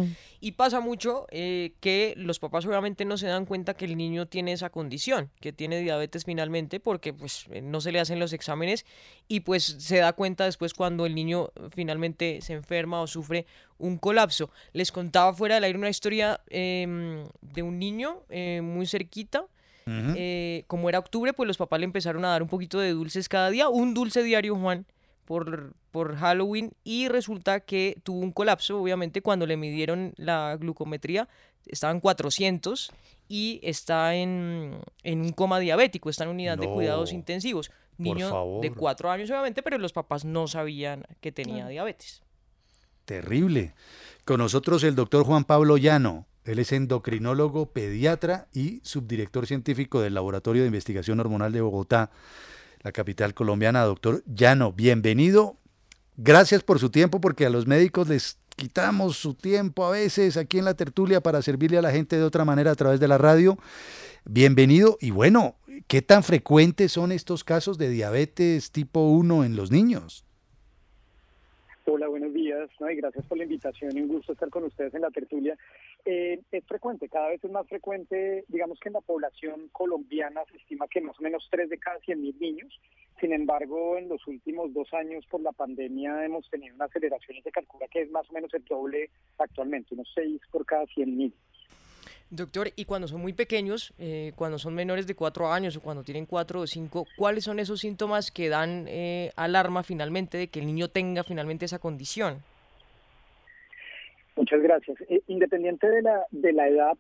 Y pasa mucho eh, que los papás obviamente no se dan cuenta que el niño tiene esa condición, que tiene diabetes finalmente, porque pues eh, no se le hacen los exámenes y pues se da cuenta después cuando el niño finalmente se enferma o sufre un colapso. Les contaba fuera del aire una historia em, de un niño eh, muy cerquita. Eh, como era octubre, pues los papás le empezaron a dar un poquito de dulces cada día, un dulce diario, Juan, por, por Halloween, y resulta que tuvo un colapso, obviamente, cuando le midieron la glucometría, estaban 400 y está en, en un coma diabético, está en unidad de cuidados intensivos. Niño de favor. 4 años, obviamente, pero los papás no sabían que tenía diabetes. Terrible. Con nosotros el doctor Juan Pablo Llano. Él es endocrinólogo, pediatra y subdirector científico del Laboratorio de Investigación Hormonal de Bogotá, la capital colombiana. Doctor Llano, bienvenido. Gracias por su tiempo, porque a los médicos les quitamos su tiempo a veces aquí en la tertulia para servirle a la gente de otra manera a través de la radio. Bienvenido. Y bueno, ¿qué tan frecuentes son estos casos de diabetes tipo 1 en los niños? Hola, buenos días, y gracias por la invitación un gusto estar con ustedes en la tertulia. Eh, es frecuente, cada vez es más frecuente, digamos que en la población colombiana se estima que más o menos 3 de cada 100 mil niños, sin embargo en los últimos dos años por la pandemia hemos tenido una aceleración y se calcula que es más o menos el doble actualmente, unos 6 por cada 100 mil. Doctor, y cuando son muy pequeños, eh, cuando son menores de cuatro años o cuando tienen cuatro o cinco, ¿cuáles son esos síntomas que dan eh, alarma finalmente de que el niño tenga finalmente esa condición? Muchas gracias. Eh, independiente de la, de la edad,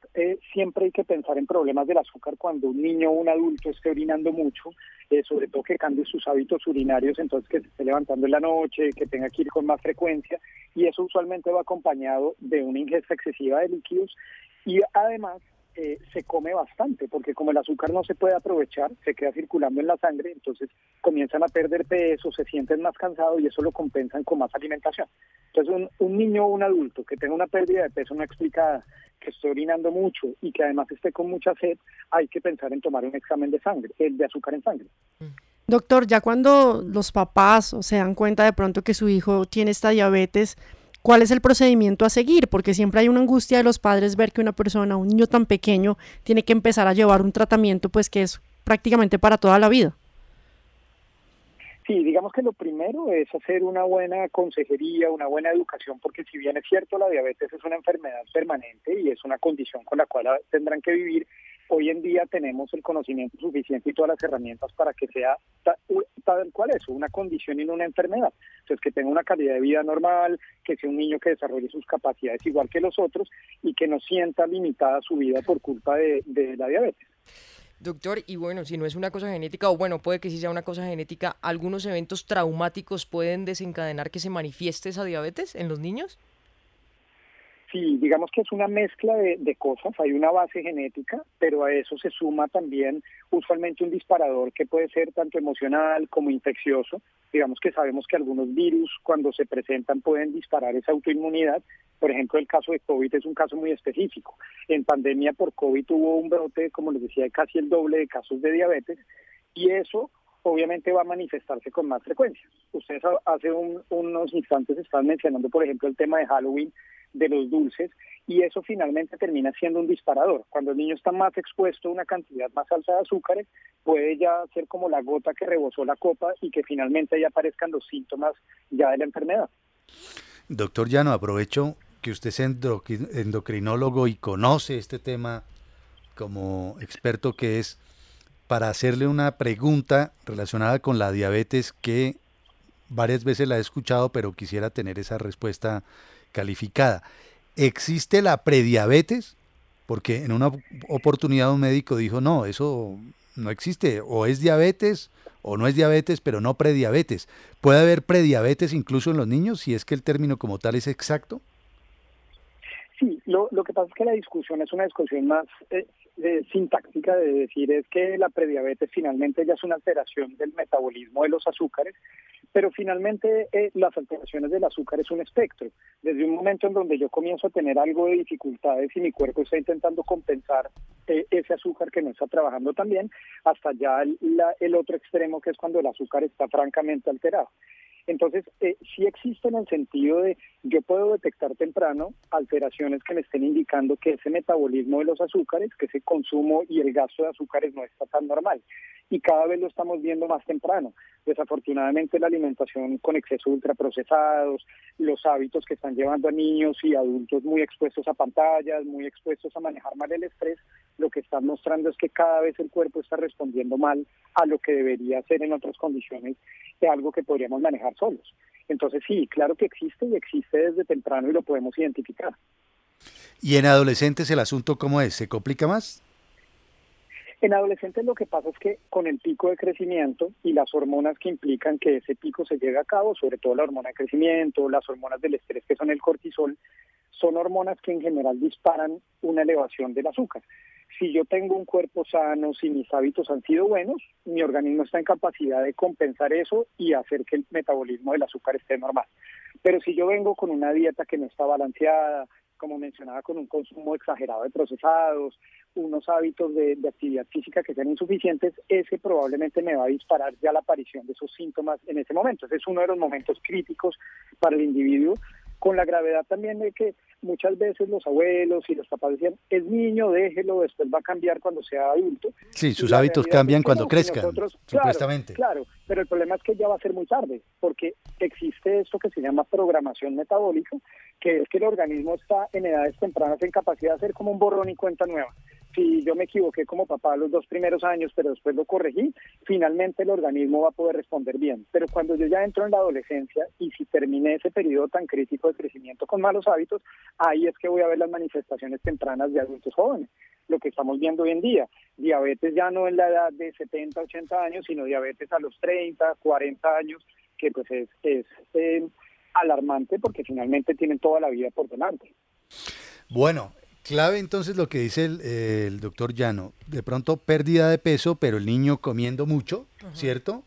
siempre hay que pensar en problemas del azúcar cuando un niño o un adulto esté orinando mucho, sobre todo que cambie sus hábitos urinarios, entonces que se esté levantando en la noche, que tenga que ir con más frecuencia, y eso usualmente va acompañado de una ingesta excesiva de líquidos y además eh, se come bastante, porque como el azúcar no se puede aprovechar, se queda circulando en la sangre, entonces comienzan a perder peso, se sienten más cansados y eso lo compensan con más alimentación. Entonces un, niño o un adulto que tenga una pérdida de peso no explicada, que esté orinando mucho y que además esté con mucha sed, hay que pensar en tomar un examen de sangre, el de azúcar en sangre. Doctor, ya cuando los papás se dan cuenta de pronto que su hijo tiene esta diabetes, cuál es el procedimiento a seguir, porque siempre hay una angustia de los padres ver que una persona, un niño tan pequeño, tiene que empezar a llevar un tratamiento pues que es prácticamente para toda la vida. Sí, digamos que lo primero es hacer una buena consejería, una buena educación, porque si bien es cierto la diabetes es una enfermedad permanente y es una condición con la cual tendrán que vivir, hoy en día tenemos el conocimiento suficiente y todas las herramientas para que sea tal cual es, una condición y no una enfermedad. Entonces, que tenga una calidad de vida normal, que sea un niño que desarrolle sus capacidades igual que los otros y que no sienta limitada su vida por culpa de, de la diabetes. Doctor, y bueno, si no es una cosa genética, o bueno, puede que sí sea una cosa genética, ¿algunos eventos traumáticos pueden desencadenar que se manifieste esa diabetes en los niños? Sí, digamos que es una mezcla de, cosas, hay una base genética, pero a eso se suma también usualmente un disparador que puede ser tanto emocional como infeccioso. Digamos que sabemos que algunos virus cuando se presentan pueden disparar esa autoinmunidad. Por ejemplo, el caso de COVID es un caso muy específico. En pandemia por COVID hubo un brote, como les decía, de casi el doble de casos de diabetes y eso obviamente va a manifestarse con más frecuencia. Ustedes hace unos instantes estaban mencionando, por ejemplo, el tema de Halloween de los dulces y eso finalmente termina siendo un disparador. Cuando el niño está más expuesto a una cantidad más alta de azúcares, puede ya ser como la gota que rebosó la copa y que finalmente ya aparezcan los síntomas ya de la enfermedad. Doctor Llano, aprovecho que usted es endocrinólogo y conoce este tema como experto que es para hacerle una pregunta relacionada con la diabetes que varias veces la he escuchado, pero quisiera tener esa respuesta calificada. ¿Existe la prediabetes? Porque en una oportunidad un médico dijo, no, eso no existe, o es diabetes o no es diabetes, pero no prediabetes. ¿Puede haber prediabetes incluso en los niños si es que el término como tal es exacto? Sí, lo, lo que pasa es que la discusión es una discusión más eh, sintáctica de decir es que la prediabetes finalmente ya es una alteración del metabolismo de los azúcares, pero finalmente eh, las alteraciones del azúcar es un espectro. Desde un momento en donde yo comienzo a tener algo de dificultades y mi cuerpo está intentando compensar eh, ese azúcar que no está trabajando tan bien, hasta ya el otro extremo que es cuando el azúcar está francamente alterado. Entonces, eh, sí existe en el sentido de yo puedo detectar temprano alteraciones que me estén indicando que ese metabolismo de los azúcares, que ese consumo y el gasto de azúcares no está tan normal. Y cada vez lo estamos viendo más temprano. Desafortunadamente la alimentación con exceso de ultraprocesados, los hábitos que están llevando a niños y adultos muy expuestos a pantallas, muy expuestos a manejar mal el estrés, lo que están mostrando es que cada vez el cuerpo está respondiendo mal a lo que debería ser en otras condiciones de algo que podríamos manejar solos. Entonces sí, claro que existe y existe desde temprano y lo podemos identificar. ¿Y en adolescentes el asunto cómo es? ¿Se complica más? En adolescentes lo que pasa es que con el pico de crecimiento y las hormonas que implican que ese pico se llegue a cabo, sobre todo la hormona de crecimiento, las hormonas del estrés que son el cortisol, son hormonas que en general disparan una elevación del azúcar. si yo tengo un cuerpo sano, si mis hábitos han sido buenos, mi organismo está en capacidad de compensar eso y hacer que el metabolismo del azúcar esté normal. Pero si yo vengo con una dieta que no está balanceada, como mencionaba, con un consumo exagerado de procesados, unos hábitos de, actividad física que sean insuficientes, ese probablemente me va a disparar ya la aparición de esos síntomas en ese momento. Ese es uno de los momentos críticos para el individuo, con la gravedad también de que muchas veces los abuelos y los papás decían, es niño, déjelo, después va a cambiar cuando sea adulto. Sí, sus hábitos cambian cuando crezcan, supuestamente. Claro, pero el problema es que ya va a ser muy tarde, porque existe esto que se llama programación metabólica, que es que el organismo está en edades tempranas en capacidad de hacer como un borrón y cuenta nueva si yo me equivoqué como papá los dos primeros años, pero después lo corregí, finalmente el organismo va a poder responder bien. Pero cuando yo ya entro en la adolescencia y si terminé ese periodo tan crítico de crecimiento con malos hábitos, ahí es que voy a ver las manifestaciones tempranas de adultos jóvenes. Lo que estamos viendo hoy en día, diabetes ya no en la edad de 70, 80 años, sino diabetes a los 30, 40 años, que pues es, es eh, alarmante porque finalmente tienen toda la vida por delante. Bueno, Clave entonces lo que dice el, doctor Llano, de pronto pérdida de peso, pero el niño comiendo mucho, ¿cierto?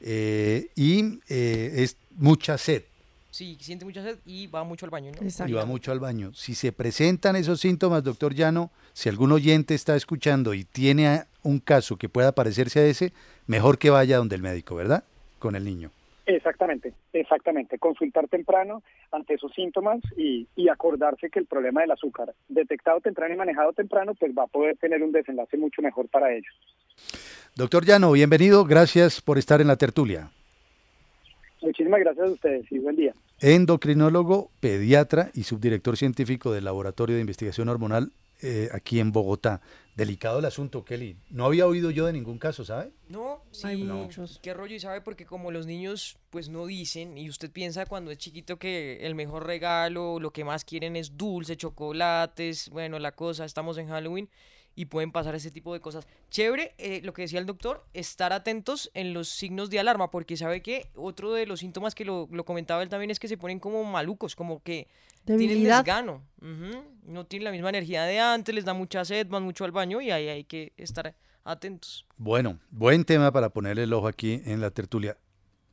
Eh, y eh, es mucha sed. Sí, siente mucha sed y va mucho al baño. ¿no? Y va mucho al baño. Si se presentan esos síntomas, doctor Llano, si algún oyente está escuchando y tiene un caso que pueda parecerse a ese, mejor que vaya donde el médico, ¿verdad? Con el niño. Exactamente, exactamente. Consultar temprano ante esos síntomas y, acordarse que el problema del azúcar, detectado temprano y manejado temprano, pues va a poder tener un desenlace mucho mejor para ellos. Doctor Llano, bienvenido. Gracias por estar en la tertulia. Muchísimas gracias a ustedes y buen día. Endocrinólogo, pediatra y subdirector científico del Laboratorio de Investigación Hormonal eh, aquí en Bogotá. Delicado el asunto, Kelly. No había oído yo de ningún caso, ¿sabe? No, sí, muchos. Qué rollo, y sabe, porque como los niños pues no dicen, y usted piensa cuando es chiquito que el mejor regalo, lo que más quieren es dulce, chocolates, bueno, la cosa, estamos en Halloween y pueden pasar ese tipo de cosas. Chévere, eh, lo que decía el doctor, estar atentos en los signos de alarma, porque sabe que otro de los síntomas que lo, lo comentaba él también es que se ponen como malucos, como que Debilidad. tienen desgano, no tienen la misma energía de antes, les da mucha sed, van mucho al baño y ahí hay que estar atentos. Bueno, buen tema para ponerle el ojo aquí en la tertulia.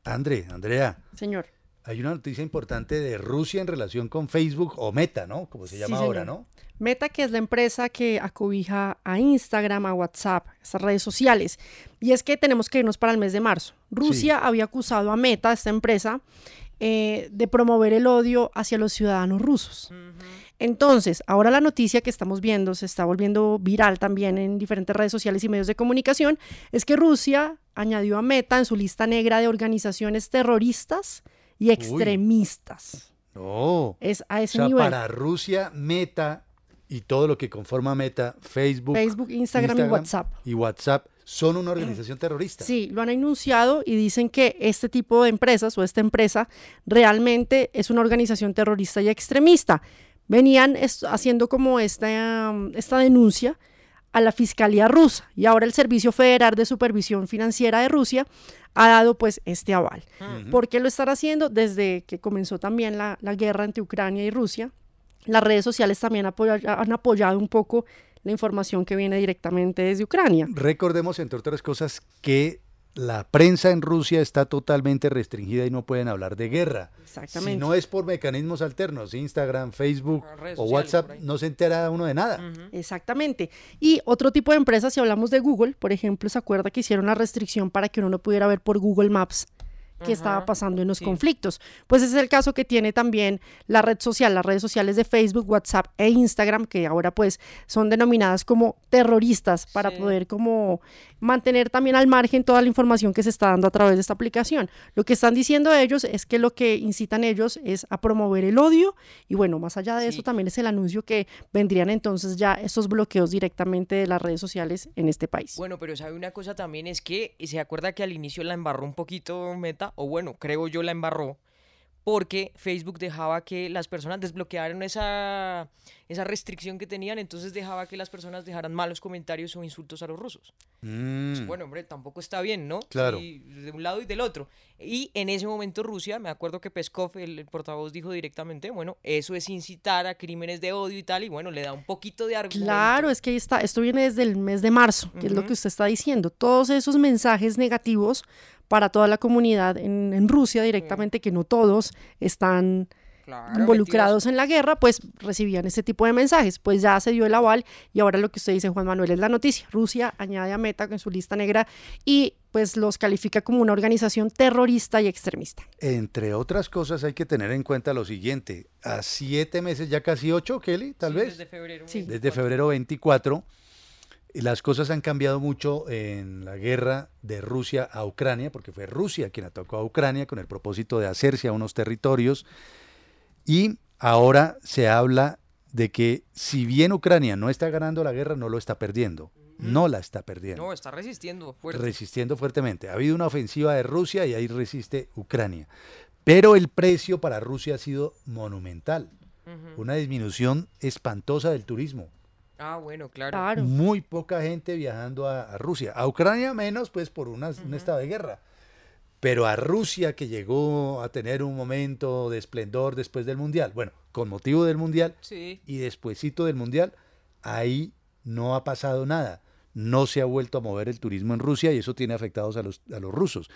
André, Andrea. Señor. Hay una noticia importante de Rusia en relación con Facebook o Meta, ¿no? Como se llama ahora, ¿no? Meta, que es la empresa que acobija a Instagram, a WhatsApp, estas redes sociales. Y es que tenemos que irnos para el mes de marzo. Rusia había acusado a Meta, esta empresa, eh, de promover el odio hacia los ciudadanos rusos. Entonces, ahora la noticia que estamos viendo, se está volviendo viral también en diferentes redes sociales y medios de comunicación, es que Rusia añadió a Meta en su lista negra de organizaciones terroristas y extremistas. No. Es a ese o sea, nivel. Para Rusia, Meta y todo lo que conforma Meta, Facebook, Facebook Instagram, y WhatsApp. Y WhatsApp son una organización terrorista. Sí, lo han anunciado y dicen que este tipo de empresas o esta empresa realmente es una organización terrorista y extremista. Venían haciendo como esta, esta denuncia a la Fiscalía rusa y ahora el Servicio Federal de Supervisión Financiera de Rusia ha dado pues este aval. ¿Por qué lo están haciendo? Desde que comenzó también la, guerra entre Ucrania y Rusia, las redes sociales también han apoyado un poco la información que viene directamente desde Ucrania. Recordemos, entre otras cosas, que la prensa en Rusia está totalmente restringida y no pueden hablar de guerra. Exactamente. Si no es por mecanismos alternos, Instagram, Facebook o WhatsApp, no se entera uno de nada. Exactamente. Y otro tipo de empresas, si hablamos de Google, por ejemplo, se acuerda que hicieron la restricción para que uno no pudiera ver por Google Maps qué estaba pasando en los conflictos. Pues ese es el caso que tiene también la red social, las redes sociales de Facebook, WhatsApp e Instagram, que ahora pues son denominadas como terroristas para poder como mantener también al margen toda la información que se está dando a través de esta aplicación. Lo que están diciendo ellos es que lo que incitan ellos es a promover el odio y bueno, más allá de eso también es el anuncio que vendrían entonces ya esos bloqueos directamente de las redes sociales en este país. Bueno, pero sabe una cosa también es que se acuerda que al inicio la embarró un poquito Meta, o bueno, creo yo la embarró porque Facebook dejaba que las personas desbloquearan esa, esa restricción que tenían, entonces dejaba que las personas dejaran malos comentarios o insultos a los rusos. Mm. Pues, bueno, hombre, tampoco está bien, ¿no? Claro. De un lado y del otro. Y en ese momento Rusia, me acuerdo que Peskov, el, el portavoz, dijo directamente, bueno, eso es incitar a crímenes de odio y tal, y bueno, le da un poquito de argumento. Claro, es que ahí está, esto viene desde el mes de marzo, que es lo que usted está diciendo. Todos esos mensajes negativos para toda la comunidad en, en Rusia directamente, que no todos están Claro, involucrados en la guerra, pues recibían este tipo de mensajes. Pues ya se dio el aval y ahora lo que usted dice, Juan Manuel, es la noticia. Rusia añade a Meta en su lista negra y pues los califica como una organización terrorista y extremista. Entre otras cosas hay que tener en cuenta lo siguiente, a siete meses, ya casi ocho, Kelly, tal Sí, vez, Desde febrero. desde febrero 24, y las cosas han cambiado mucho en la guerra de Rusia a Ucrania, porque fue Rusia quien atacó a Ucrania con el propósito de hacerse a unos territorios, y ahora se habla de que si bien Ucrania no está ganando la guerra, no lo está perdiendo, no la está perdiendo No, está resistiendo fuerte. resistiendo fuertemente. Ha habido una ofensiva de Rusia y ahí resiste Ucrania. Pero el precio para Rusia ha sido monumental. Una disminución espantosa del turismo. Ah, bueno, claro. Muy poca gente viajando a, a Rusia. A Ucrania menos, pues por una- un estado de guerra. Pero a Rusia, que llegó a tener un momento de esplendor después del Mundial, bueno, con motivo del Mundial Sí. y despuesito del Mundial, ahí no ha pasado nada. No se ha vuelto a mover el turismo en Rusia y eso tiene afectados a los, a los rusos.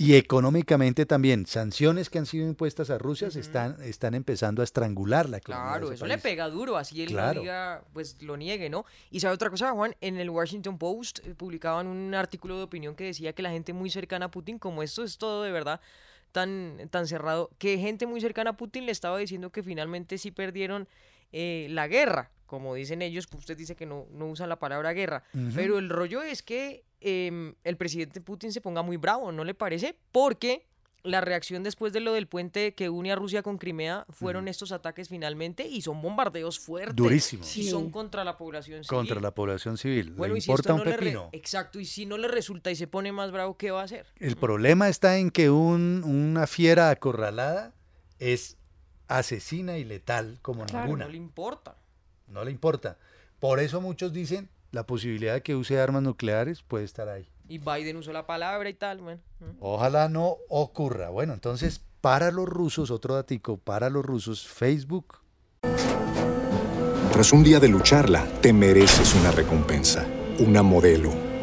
Y económicamente también, sanciones que han sido impuestas a Rusia se están, están empezando a estrangular la economía. Claro, de ese eso le pega duro, así él Claro. diga, pues lo niegue, ¿no? Y sabe otra cosa, Juan, en el Washington Post eh, publicaban un artículo de opinión que decía que la gente muy cercana a Putin, como esto es todo de verdad tan, tan cerrado, que gente muy cercana a Putin le estaba diciendo que finalmente sí perdieron eh, la guerra, como dicen ellos, usted dice que no, no usan la palabra guerra, Ujú. pero el rollo es que em, el presidente Putin se ponga muy bravo, ¿no le parece? Porque la reacción después de lo del puente que une a Rusia con Crimea fueron estos ataques finalmente y son bombardeos fuertes. Durísimos. Y son contra la población civil. Contra la población civil. Bueno, le y si importa un no le pepino. Exacto, y si no le resulta y se pone más bravo, ¿qué va a hacer? El problema está en que un- una fiera acorralada es asesina y letal como Claro, ninguna. no le importa. No le importa. Por eso muchos dicen la posibilidad de que use armas nucleares puede estar ahí. Y Biden usó la palabra y tal, bueno. Ojalá no ocurra. Bueno, entonces para los rusos, otro datico, para los rusos, Facebook Tras un día de lucharla, te mereces una recompensa, una modelo,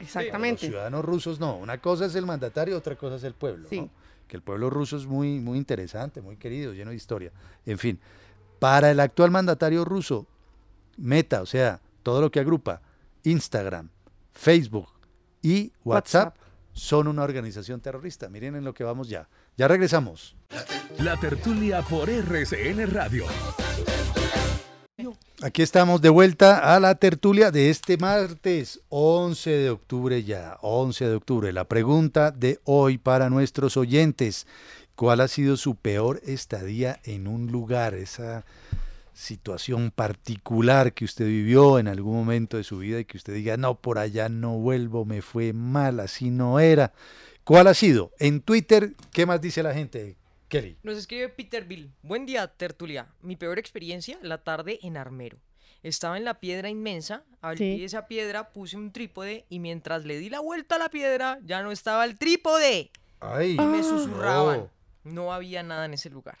Exactamente. Los ciudadanos rusos no. Una cosa es el mandatario, otra cosa es el pueblo. Sí. ¿no? Que el pueblo ruso es muy, muy interesante, muy querido, lleno de historia. En fin, para el actual mandatario ruso, Meta, o sea, todo lo que agrupa Instagram, Facebook y WhatsApp, son una organización terrorista. Miren en lo que vamos ya. Ya regresamos. La tertulia por RCN Radio. Aquí estamos de vuelta a la tertulia de este martes 11 de octubre ya, 11 de octubre. La pregunta de hoy para nuestros oyentes, ¿cuál ha sido su peor estadía en un lugar? Esa situación particular que usted vivió en algún momento de su vida y que usted diga, no, por allá no vuelvo, me fue mal, así no era. ¿Cuál ha sido? En Twitter, ¿qué más dice la gente, Kelly? Nos escribe Peter Bill. Buen día, tertulia. Mi peor experiencia, la tarde en Armero. Estaba en la piedra inmensa, al Sí. pie de esa piedra puse un trípode y mientras le di la vuelta a la piedra ya no estaba el trípode. Ay, Y me no. susurraban. No había nada en ese lugar.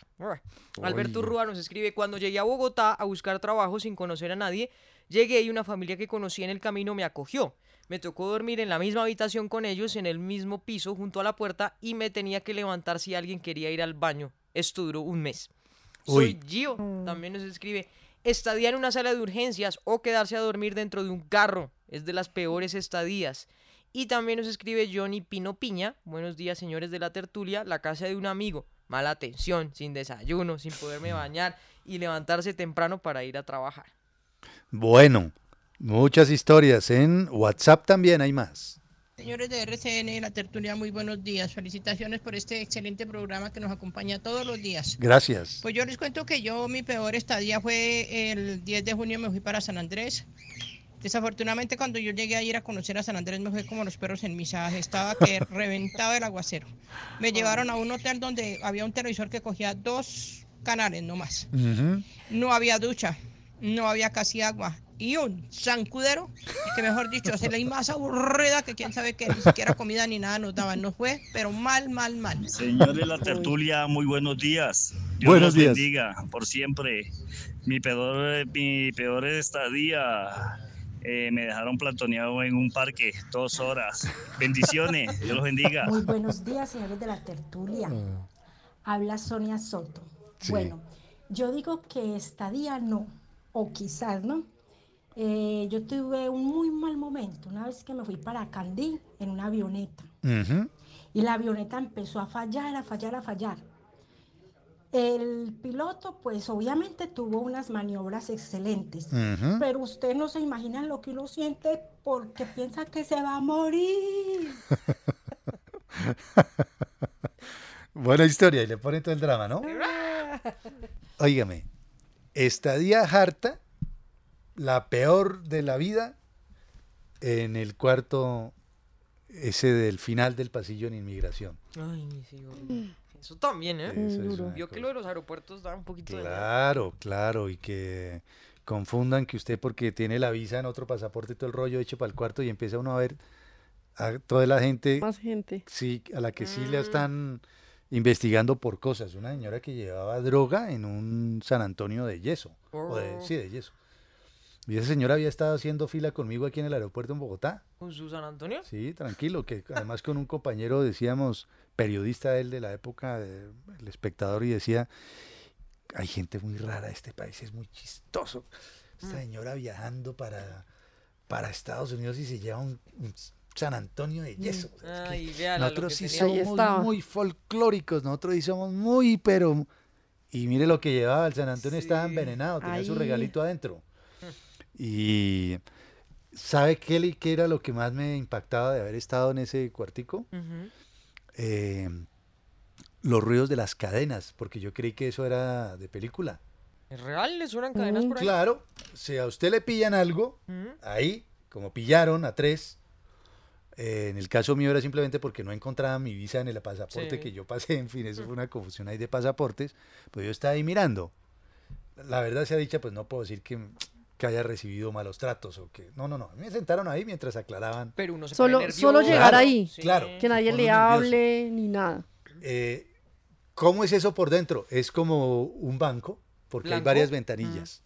Alberto Rúa nos escribe, cuando llegué a Bogotá a buscar trabajo sin conocer a nadie, llegué y una familia que conocí en el camino me acogió. Me tocó dormir en la misma habitación con ellos, en el mismo piso, junto a la puerta, y me tenía que levantar si alguien quería ir al baño. Esto duró un mes. Soy Uy. Gio, también nos escribe, estadía en una sala de urgencias o quedarse a dormir dentro de un carro. Es de las peores estadías. Y también nos escribe Johnny Pino Piña. Buenos días, señores de la tertulia. La casa de un amigo. Mala atención, sin desayuno, sin poderme bañar y levantarse temprano para ir a trabajar. Bueno, muchas historias. En WhatsApp también hay más. Señores de RCN la tertulia, muy buenos días. Felicitaciones por este excelente programa que nos acompaña todos los días. Gracias. Pues yo les cuento que yo, mi peor estadía fue el 10 de junio, me fui para San Andrés. Desafortunadamente, cuando yo llegué a ir a conocer a San Andrés, me fue como los perros en misa. Estaba que reventaba el aguacero. Me llevaron a un hotel donde había un televisor que cogía dos canales nomás. No había ducha, no había casi agua. Y un zancudero, que mejor dicho, se leí más aburrida que quién sabe qué, ni siquiera comida ni nada nos daban. Nos fue, pero mal, mal, mal. Señores de la tertulia, muy buenos días. Dios Buenos los días. bendiga por siempre. Mi peor, mi peor estadía eh, me dejaron plantoneado en un parque dos horas. Bendiciones, Dios los bendiga. Muy buenos días, señores de la tertulia. Habla Sonia Soto. Sí. Bueno, yo digo que estadía no, o quizás no. Eh, yo tuve un muy mal momento una vez que me fui para Candí en una avioneta y la avioneta empezó a fallar, a fallar, a fallar. El piloto, pues obviamente tuvo unas maniobras excelentes, pero usted no se imagina lo que uno siente porque piensa que se va a morir. Buena historia, y le ponen todo el drama, ¿no? Óigame, estadía harta, la peor de la vida, en el cuarto, ese del final del pasillo en inmigración. Ay, sí. Eso también, ¿eh? Eso Vio que lo de los aeropuertos da un poquito de... Claro, claro, y que confundan que usted porque tiene la visa en otro pasaporte y todo el rollo eche para el cuarto y empieza uno a ver a toda la gente, Más gente. sí, a la que sí Mm. le están investigando por cosas. Una señora que llevaba droga en un San Antonio de yeso, o de, sí, de yeso. Y esa señora había estado haciendo fila conmigo aquí en el aeropuerto en Bogotá. ¿Con su San Antonio? Sí, tranquilo, que además con un compañero, decíamos, periodista él de la época, de- el espectador, y decía, hay gente muy rara, este país es muy chistoso. Esta Mm. señora viajando para, para Estados Unidos y se lleva un, un San Antonio de yeso. O sea, es que Ay, véala lo nosotros que sí somos muy folclóricos, nosotros sí somos muy, pero... Y mire lo que llevaba, el San Antonio estaba envenenado, tenía su regalito adentro. Y ¿sabe qué, le- qué era lo que más me impactaba de haber estado en ese cuartico? Eh, los ruidos de las cadenas, porque yo creí que eso era de película. ¿Es real? ¿Le suenan cadenas por ahí? Claro, si a usted le pillan algo, Ujú. ahí, como pillaron a tres, eh, en el caso mío era simplemente porque no encontraba mi visa en el pasaporte Sí. que yo pasé, en fin, eso fue una confusión ahí de pasaportes, pues yo estaba ahí mirando. La verdad sea dicha, pues no puedo decir que, que haya recibido malos tratos o que... No, no, no, a mí me sentaron ahí mientras aclaraban. Pero uno se Solo, pone solo llegar Claro, ahí. claro, Que se nadie le nervioso. hable ni nada. Eh, ¿Cómo es eso por dentro? Es como un banco, porque hay varias ventanillas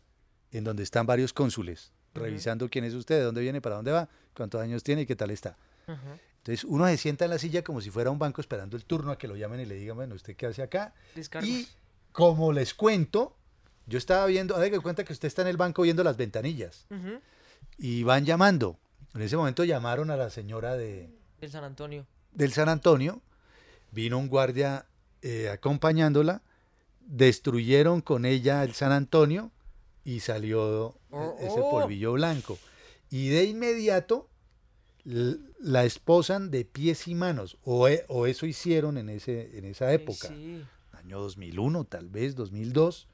en donde están varios cónsules revisando quién es usted, de dónde viene, para dónde va, cuántos años tiene y qué tal está. Entonces uno se sienta en la silla como si fuera un banco esperando el turno a que lo llamen y le digan, bueno, ¿usted qué hace acá? Descargos. Y como les cuento, yo estaba viendo, haga de cuenta que usted está en el banco viendo las ventanillas y van llamando. En ese momento llamaron a la señora de, Del San Antonio. del San Antonio, vino un guardia eh, acompañándola, destruyeron con ella el San Antonio y salió Oh, e- ese oh. polvillo blanco. Y de inmediato la esposan de pies y manos, o, e- o eso hicieron en, ese, en esa época, Sí. año 2001, tal vez 2002,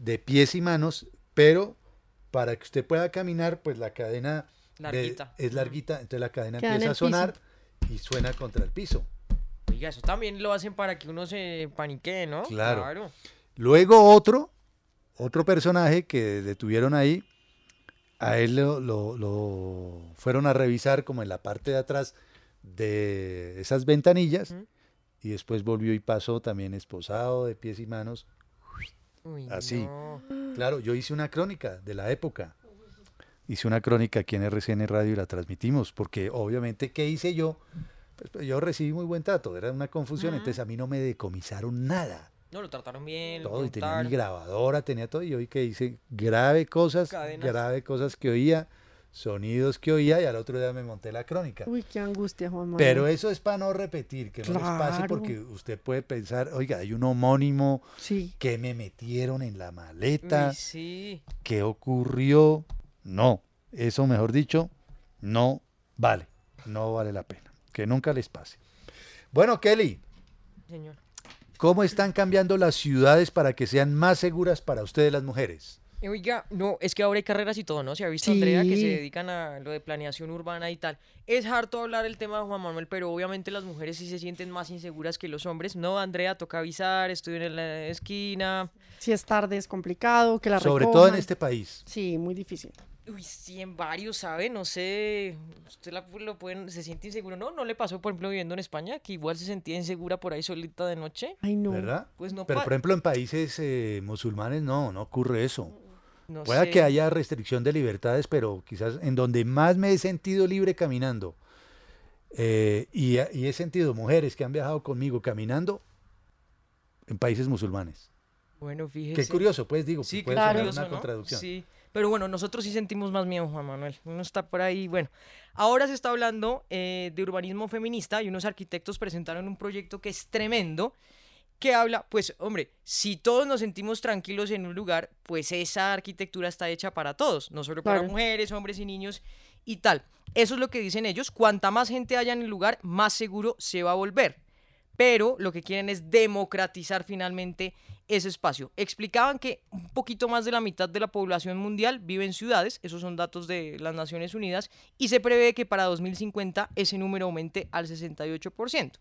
de pies y manos, pero para que usted pueda caminar, pues la cadena de- es larguita, entonces la cadena Queda empieza a piso. sonar y suena contra el piso. Oiga, eso también lo hacen para que uno se paniquee, ¿no? Claro. Luego otro, otro personaje que detuvieron ahí, a él lo, lo- lo fueron a revisar como en la parte de atrás de esas ventanillas y después volvió y pasó también esposado de pies y manos. Uy, Así. no. Claro, yo hice una crónica de la época. Hice una crónica aquí en RCN Radio y la transmitimos, porque obviamente, ¿qué hice yo? Pues, pues, yo recibí muy buen trato, era una confusión, entonces a mí no me decomisaron nada. No, lo trataron bien. Todo, y tenía mi grabadora, tenía todo, y hoy que hice grave cosas, grave cosas que oía, sonidos que oía, y al otro día me monté la crónica. Uy, qué angustia, Juan Manuel. Pero eso es para no repetir, que no les pase porque usted puede pensar, oiga, hay un homónimo Sí. que me metieron en la maleta, sí. ¿qué ocurrió? No, eso mejor dicho, no vale, no vale la pena, que nunca les pase. Bueno, Kelly, Señor. ¿cómo están cambiando las ciudades para que sean más seguras para ustedes las mujeres? Oiga, no, es que ahora hay carreras y todo, ¿no? Se ha visto Andrea que se dedican a lo de planeación urbana y tal. Es harto hablar el tema de Juan Manuel, pero obviamente las mujeres sí se sienten más inseguras que los hombres. No, Andrea, toca avisar, estoy en la esquina. Si es tarde es complicado, que la Sobre todo en este país. Sí, muy difícil. Uy, sí, en varios, ¿sabe? No sé, usted la, lo pueden, se siente inseguro. No, no le pasó, por ejemplo, viviendo en España, que igual se sentía insegura por ahí solita de noche. Ay, no. ¿Verdad? Pues no Pero por ejemplo en países eh, musulmanes no, no ocurre eso. No Pueda sé. que haya restricción de libertades, pero quizás en donde más me he sentido libre caminando eh, y, y he sentido mujeres que han viajado conmigo caminando en países musulmanes. Bueno, fíjese. Qué curioso, pues digo, Sí, puede sonar curioso, una ¿no? contradicción. Sí, pero bueno, nosotros sí sentimos más miedo, Juan Manuel. Uno está por ahí, bueno. Ahora se está hablando eh, de urbanismo feminista y unos arquitectos presentaron un proyecto que es tremendo, que habla, pues, hombre, si todos nos sentimos tranquilos en un lugar, pues esa arquitectura está hecha para todos, no solo para Claro. mujeres, hombres y niños y tal. Eso es lo que dicen ellos. Cuanta más gente haya en el lugar, más seguro se va a volver pero lo que quieren es democratizar finalmente ese espacio. Explicaban que un poquito más de la mitad de la población mundial vive en ciudades, esos son datos de las Naciones Unidas, y se prevé que para 2050 ese número aumente al 68%.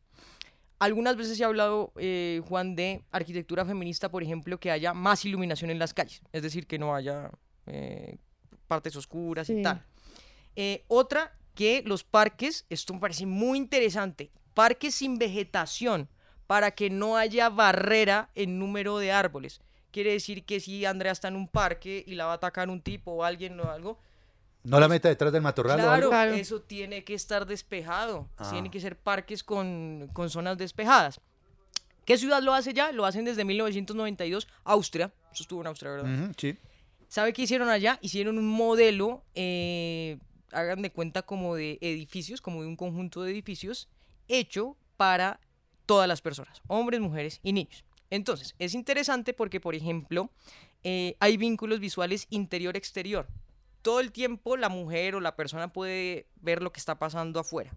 Algunas veces se ha hablado, eh, Juan, de arquitectura feminista, por ejemplo, que haya más iluminación en las calles, es decir, que no haya eh, partes oscuras y Sí. tal. Eh, otra, que los parques, esto me parece muy interesante, parques sin vegetación para que no haya barrera en número de árboles. Quiere decir que si Andrea está en un parque y la va a atacar un tipo o alguien o algo, No la meta detrás del matorral o claro, algo. eso tiene que estar despejado. Ah. Tienen que ser parques con, con zonas despejadas. ¿Qué ciudad lo hace ya? Lo hacen desde 1992. Austria. Eso estuvo en Austria, ¿verdad? Sí. ¿Sabe qué hicieron allá? Hicieron un modelo, eh, hagan de cuenta como de edificios, como de un conjunto de edificios, hecho para todas las personas, hombres, mujeres y niños. Entonces, es interesante porque, por ejemplo, eh, hay vínculos visuales interior-exterior. Todo el tiempo la mujer o la persona puede ver lo que está pasando afuera.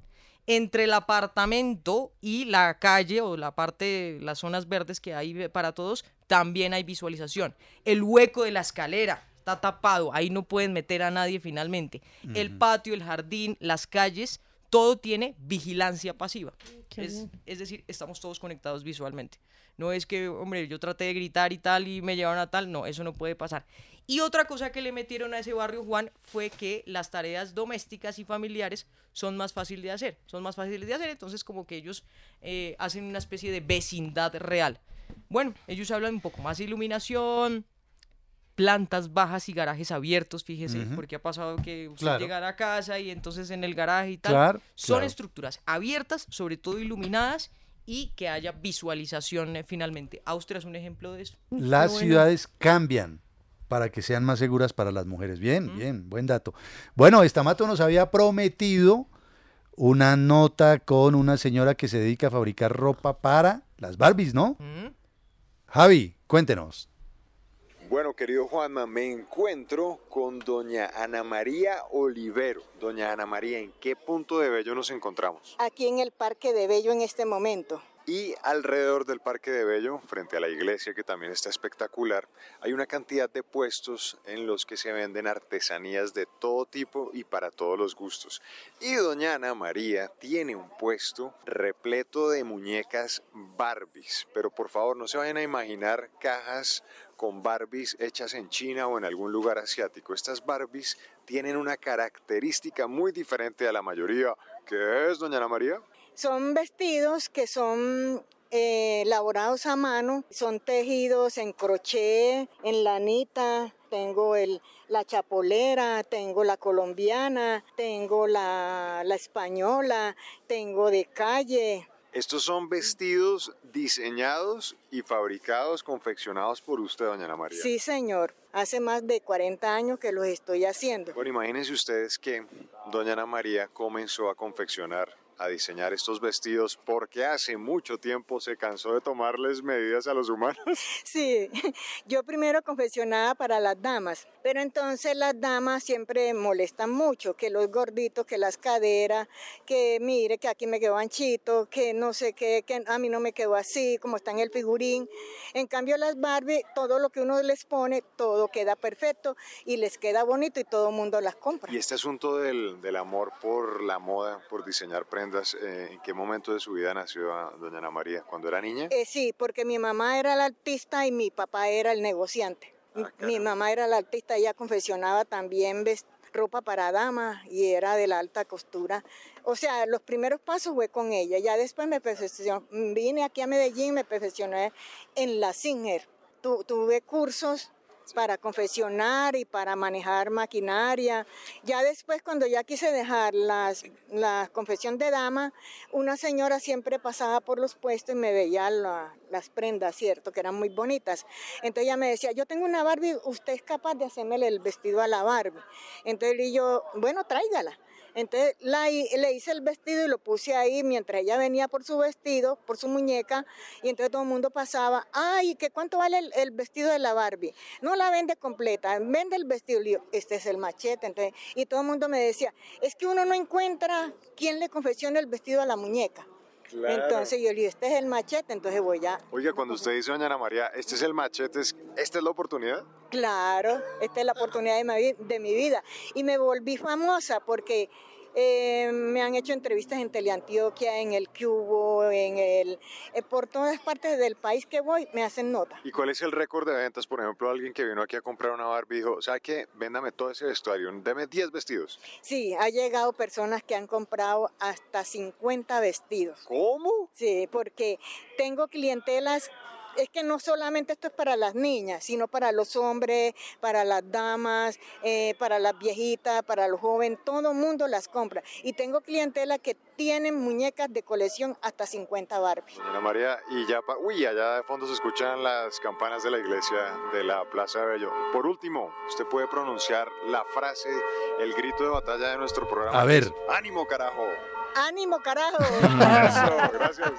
Entre el apartamento y la calle o la parte, las zonas verdes que hay para todos, también hay visualización. El hueco de la escalera está tapado, ahí no pueden meter a nadie finalmente. El patio, el jardín, las calles, todo tiene vigilancia pasiva. Es, es decir, estamos todos conectados visualmente. No es que, hombre, yo traté de gritar y tal y me llevaron a tal, no, eso no puede pasar. Y otra cosa que le metieron a ese barrio, Juan, fue que las tareas domésticas y familiares son más fáciles de hacer, son más fáciles de hacer, entonces como que ellos eh, hacen una especie de vecindad real. Bueno, ellos hablan un poco más de iluminación, plantas bajas y garajes abiertos, fíjese, porque ha pasado que usted Claro. llega a casa y entonces en el garaje y tal. Claro, Son claro. estructuras abiertas, sobre todo iluminadas y que haya visualización eh, finalmente. Austria es un ejemplo de eso. Las ciudades cambian para que sean más seguras para las mujeres. Bien, bien, buen dato. Bueno, Estamato nos había prometido una nota con una señora que se dedica a fabricar ropa para las Barbies, ¿no? Javi, cuéntenos. Bueno, querido Juanma, me encuentro con doña Ana María Olivero. Doña Ana María, ¿en qué punto de Bello nos encontramos? aquí en el Parque de Bello en este momento. Y alrededor del Parque de Bello, frente a la iglesia que también está espectacular, hay una cantidad de puestos en los que se venden artesanías de todo tipo y para todos los gustos. Y doña Ana María tiene un puesto repleto de muñecas Barbies. Pero por favor, no se vayan a imaginar cajas con Barbies hechas en China o en algún lugar asiático. Estas Barbies tienen una característica muy diferente a la mayoría. ¿Qué es, doña Ana María? Son vestidos que son eh, elaborados a mano, son tejidos en crochet, en lanita, tengo el, la chapolera, tengo la colombiana, tengo la, la española, tengo de calle, Estos son vestidos diseñados y fabricados, confeccionados por usted, doña Ana María. Sí, señor. Hace más de 40 años que los estoy haciendo. Bueno, imagínense ustedes que doña Ana María comenzó a confeccionar, a diseñar estos vestidos porque hace mucho tiempo se cansó de tomarles medidas a los humanos. Sí, yo primero confeccionaba para las damas, pero entonces las damas siempre molestan mucho, que los gorditos, que las caderas, que mire que aquí me quedó anchito, que no sé qué, que a mí no me quedó así, como está en el figurín. En cambio las Barbie, todo lo que uno les pone, todo queda perfecto y les queda bonito y todo el mundo las compra. Y este asunto del, del amor por la moda, por diseñar prendas, eh, ¿en qué momento de su vida nació a doña Ana María? ¿Cuando era niña? Eh, sí, porque mi mamá era la artista y mi papá era el negociante. Mi- mi mamá era la artista, ella confeccionaba también ropa para damas y era de la alta costura. O sea, los primeros pasos fue con ella. Ya después me perfeccioné, vine aquí a Medellín, me perfeccioné en la Singer. Tu- tuve cursos para confeccionar y para manejar maquinaria. Ya después, cuando ya quise dejar las, la confección de dama, una señora siempre pasaba por los puestos y me veía la- las prendas, ¿cierto? Que eran muy bonitas. Entonces ella me decía, yo tengo una Barbie, ¿usted es capaz de hacerme el vestido a la Barbie? Entonces yo, bueno, tráigala. Entonces la le hice el vestido y lo puse ahí mientras ella venía por su vestido, por su muñeca, y entonces todo el mundo pasaba, ay, ¿qué cuánto vale el, vestido de la Barbie? No la vende completa, vende el vestido. Este es el machete. Entonces, y todo el mundo me decía, es que uno no encuentra quién le confecciona el vestido a la muñeca. Claro. Entonces yo le digo, este es el machete, entonces voy a, Oiga, cuando usted dice, doña Ana María, este es el machete, ¿es- ¿esta es la oportunidad? Claro, esta es la oportunidad de mi, vi- de mi vida. Y me volví famosa porque eh, me han hecho entrevistas en Teleantioquia, en el Cubo, en el, eh, por todas partes del país que voy, me hacen nota. ¿Y cuál es el récord de ventas? Por ejemplo, alguien que vino aquí a comprar una Barbie dijo, ¿sabe qué? Véndame todo ese vestuario, deme 10 vestidos. Sí, ha llegado personas que han comprado hasta 50 vestidos. ¿Cómo? Sí, porque tengo clientelas. Es que no solamente esto es para las niñas, sino para los hombres, para las damas, eh, para las viejitas, para los jóvenes, todo el mundo las compra. Y tengo clientela que tienen muñecas de colección hasta 50 Barbie. Ana María, y ya, pa- uy, allá de fondo se escuchan las campanas de la iglesia de la Plaza de Bello. Por último, usted puede pronunciar la frase, el grito de batalla de nuestro programa. A ver. es, ¡Ánimo, carajo! ¡Ánimo, carajo! Eso, gracias.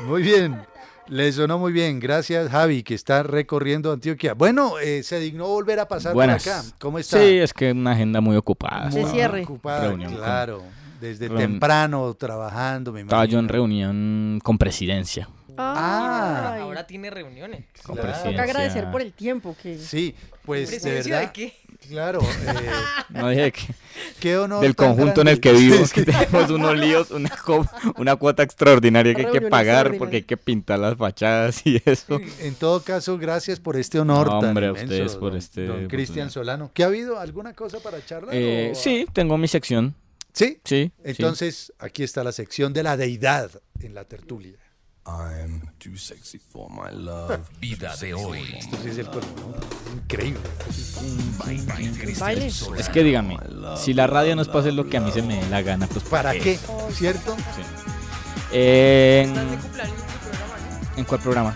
Muy bien. Le sonó muy bien. Gracias, Javi, que está recorriendo Antioquia. Bueno, eh, se dignó volver a pasar Buenas. por acá. ¿Cómo está? Sí, es que una agenda muy ocupada. Muy Estaba- ocupada, reunión con- claro. Desde reun- temprano trabajando, me Estaba yo en reunión con presidencia. Ah. Ahora tiene reuniones. Con Toca presidencia. agradecer por el tiempo que... Sí, pues de ¿Presidencia verdad. de qué? Claro. eh, No dije que. Qué honor Del conjunto en el que vivo, Sí, que sí. tenemos unos líos, una, una cuota extraordinaria que hay que pagar porque hay que pintar las fachadas y eso. En todo caso, gracias por este honor No, tan hombre, a inmenso, ustedes por don- este Don Cristian. Solano. ¿Qué ha habido? ¿Alguna cosa para charlar? Eh, o- sí, tengo mi sección. ¿Sí? Sí. Entonces, aquí está la sección de la deidad en la tertulia. I'm too sexy for my love. Vida de hoy. Esto sí es el ¿no? Increíble. Baile. Es que dígame, si la radio no es para hacer lo que a mí se me dé la gana, pues ¿Para qué? ¿Cierto? Sí. En... ¿En cuál programa?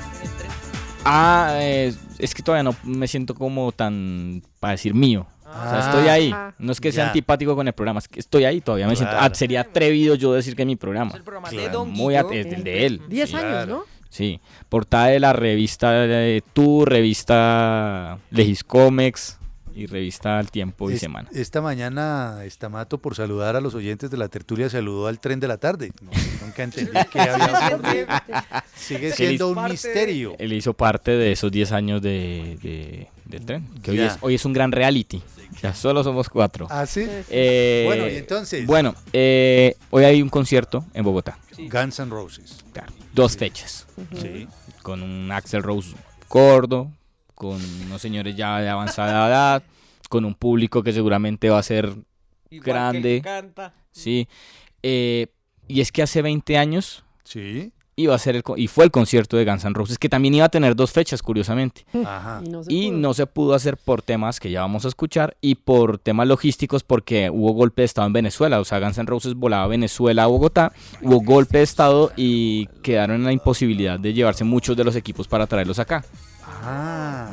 Ah, eh, es que todavía no me siento como tan, para decir mío. O sea, estoy ahí. Ah. No es que sea Ya. antipático con el programa, es que estoy ahí todavía. Me siento, ah, sería atrevido yo decir que es mi programa. el programa de Claro, Don Muy at- es el de él. 10 sí. años, ¿no? Sí, portada de la revista de Tu, revista Legiscomex y revista Al Tiempo y Es- Semana. Esta mañana, Estamato, por saludar a los oyentes de la tertulia, saludó al tren de la tarde. No, nunca entendí qué había. Sigue siendo un misterio. Él hizo parte de esos 10 años de, de- del tren. Que hoy es, hoy es un gran reality. Ya solo somos cuatro. ¿Ah, sí? Eh, Bueno, y entonces. Bueno, eh, hoy hay un concierto en Bogotá. Guns N' Roses. Claro, dos fechas. Sí. Con un Axel Rose gordo, con unos señores ya de avanzada edad, con un público que seguramente va a ser Igual grande. canta. Sí. Eh, Y es que hace 20 años Sí. Iba a ser el, y fue el concierto de Guns N' Roses, que también iba a tener dos fechas, curiosamente. Ajá. Y no se Y pudo. no se pudo hacer por temas que ya vamos a escuchar y por temas logísticos porque hubo golpe de estado en Venezuela. O sea, Guns N' Roses volaba a Venezuela a Bogotá, hubo golpe de estado y quedaron en la imposibilidad de llevarse muchos de los equipos para traerlos acá. Ah.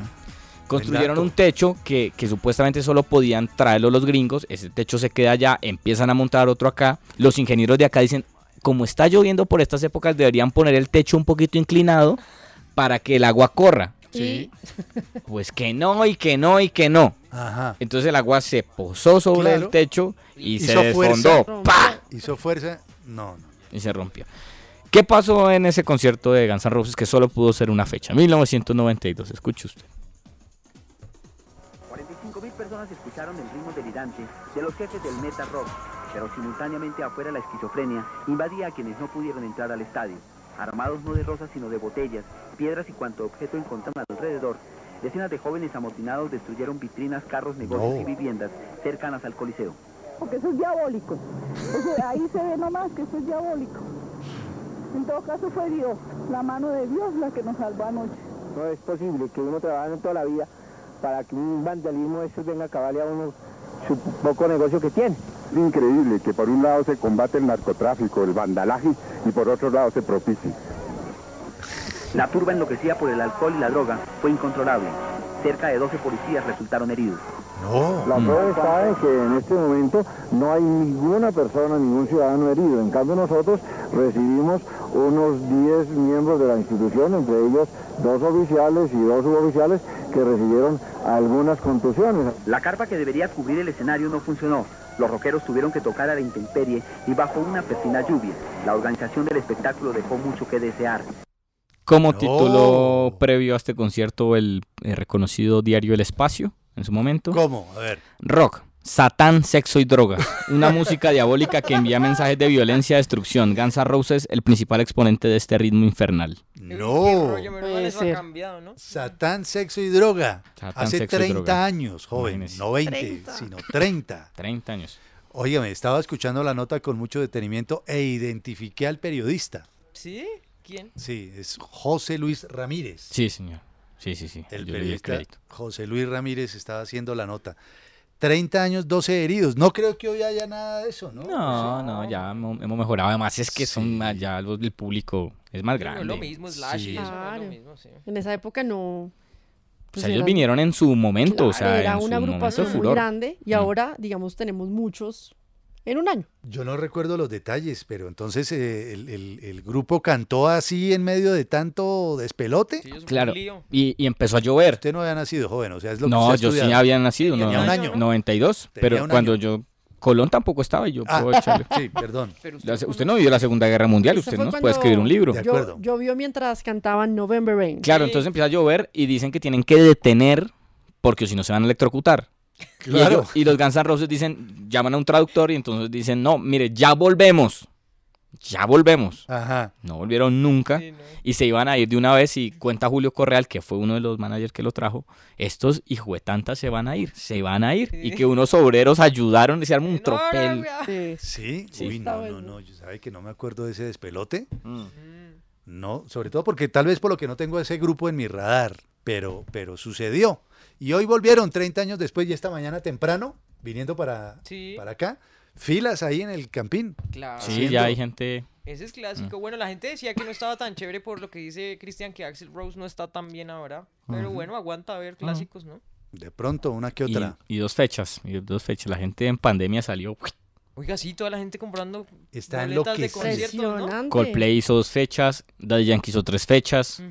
Construyeron un techo que, que supuestamente solo podían traerlo los gringos. Ese techo se queda allá, empiezan a montar otro acá. Los ingenieros de acá dicen, como está lloviendo por estas épocas, deberían poner el techo un poquito inclinado para que el agua corra. Sí. Pues que no, y que no, y que no. Ajá. Entonces el agua se posó sobre Claro. el techo y se desfondó. fuerza. ¡Pa! Hizo fuerza. No, no. Y se rompió. ¿Qué pasó en ese concierto de Guns N' Roses que solo pudo ser una fecha? 1992, escuche usted. 45.000 personas escucharon el ritmo delirante de los jefes del metal rock, pero simultáneamente afuera la esquizofrenia invadía a quienes no pudieron entrar al estadio. Armados no de rosas sino de botellas, piedras y cuanto objeto encontraron alrededor, decenas de jóvenes amotinados destruyeron vitrinas, carros, negocios No. y viviendas cercanas al Coliseo. Porque eso es diabólico. Eso- ahí se ve nomás que eso es diabólico. En todo caso fue Dios, la mano de Dios la que nos salvó anoche. No es posible que uno trabaje toda la vida para que un vandalismo de estos venga a acabarle a uno su poco negocio que tiene. Increíble que por un lado se combate el narcotráfico, el vandalaje y por otro lado se propicie. La turba enloquecida por el alcohol y la droga fue incontrolable. Cerca de 12 policías resultaron heridos. No. La prueba está en que en este momento no hay ninguna persona, ningún ciudadano herido. En cambio nosotros recibimos unos 10 miembros de la institución, entre ellos dos oficiales y dos suboficiales que recibieron algunas contusiones. La carpa que debería cubrir el escenario no funcionó. Los rockeros tuvieron que tocar a la intemperie y bajo una persina lluvia. La organización del espectáculo dejó mucho que desear. Como No. título previo a este concierto, el eh, reconocido diario El Espacio, en su momento. ¿Cómo? A ver. Rock, Satán, sexo y droga. Una música diabólica que envía mensajes de violencia y destrucción. Guns N' Roses, el principal exponente de este ritmo infernal. No. Satán, sexo y droga. Satán, Hace sexo y 30 droga. años, joven. Imagínese. No 20, 30. sino 30. 30 años. Óigame, estaba escuchando la nota con mucho detenimiento e identifiqué al periodista. ¿Sí? ¿Quién? Sí, es José Luis Ramírez. Sí, señor. Sí, sí, sí. El Yo le di periodista. José Luis Ramírez estaba haciendo la nota. 30 años, 12 heridos. No creo que hoy haya nada de eso, ¿no? No, no, ya hemos mejorado. Además es que son ya los- el público es más grande. es lo mismo, Slash Sí. y eso no es Claro. lo mismo, sí. En esa época no. O pues sea, ellos era- vinieron en su momento, o sea, era en su una momento de agrupación muy furor. grande y Mm. ahora, digamos, tenemos muchos en un año. Yo no recuerdo los detalles, pero entonces eh, el, el- el grupo cantó así en medio de tanto despelote. Claro, y, y empezó a llover. Usted no había nacido joven, o sea, es lo que No, usted ha yo sí estudiado. había nacido, Tenía no, un año. 92, Tenía pero un cuando año. yo... Colón tampoco estaba y yo Ah, puedo echarle. sí, perdón. La se- usted no vivió la Segunda Guerra Mundial, usted cuando puede escribir un libro. Yo, llovió mientras cantaban November Rain. Claro, entonces empieza a llover y dicen que tienen que detener porque si no se van a electrocutar. Y, Claro. ellos- y los Guns N' Roses dicen, llaman a un traductor y entonces dicen, no, mire, ya volvemos. Ya volvemos. Ajá. No volvieron nunca y se iban a ir de una vez y cuenta Julio Correal, que fue uno de los managers que lo trajo, estos hijuetantas se van a ir, se van a ir. Y que unos obreros ayudaron y se armó un tropel. Sí, Sí. uy, no, no, no, yo sabe que no me acuerdo de ese despelote. Mm. No, sobre todo porque tal vez por lo que no tengo ese grupo en mi radar, pero, pero sucedió. Y hoy volvieron 30 años después y esta mañana temprano, viniendo para, Sí. para acá, filas ahí en el campín. Claro. Sí, ya hay gente... Ese es clásico. Bueno, la gente decía que no estaba tan chévere por lo que dice Christian, que Axel Rose no está tan bien ahora. Pero bueno, aguanta a ver clásicos, ¿no? De pronto, una que Y, otra. y dos fechas, y dos fechas. La gente en pandemia salió. Oiga, sí, toda la gente comprando Está boletas de conciertos, ¿no? Coldplay hizo dos fechas, Daddy Yankee hizo tres fechas,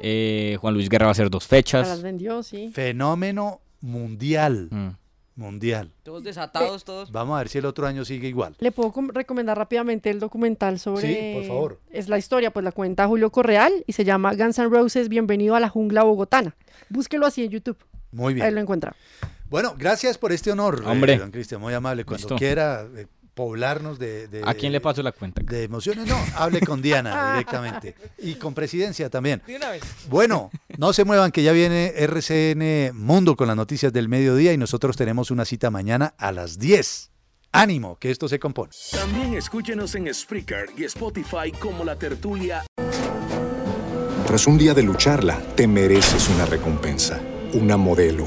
eh, Juan Luis Guerra va a hacer dos Se fechas. las vendió, sí. Fenómeno mundial. Mm. Mundial. Todos desatados, todos. Vamos a ver si el otro año sigue igual. Le puedo com- recomendar rápidamente el documental sobre... Sí, por favor. Es la historia, pues la cuenta Julio Correal y se llama Guns N' Roses, Bienvenido a la Jungla Bogotana. Búsquelo así en YouTube. Muy bien. Ahí lo encuentra. Bueno, gracias por este honor, eh, Hombre. don Cristian, muy amable. Cuando Listo. quiera eh, poblarnos de, de- ¿A quién le paso la cuenta? de emociones, no, hable con Diana directamente. Y con presidencia también. De una vez. Bueno, no se muevan que ya viene RCN Mundo con las noticias del mediodía y nosotros tenemos una cita mañana a las 10. Ánimo, que esto se compone. También escúchenos en Spreaker y Spotify como La Tertulia. Tras un día de lucharla, te mereces una recompensa, una modelo,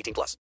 18 plus.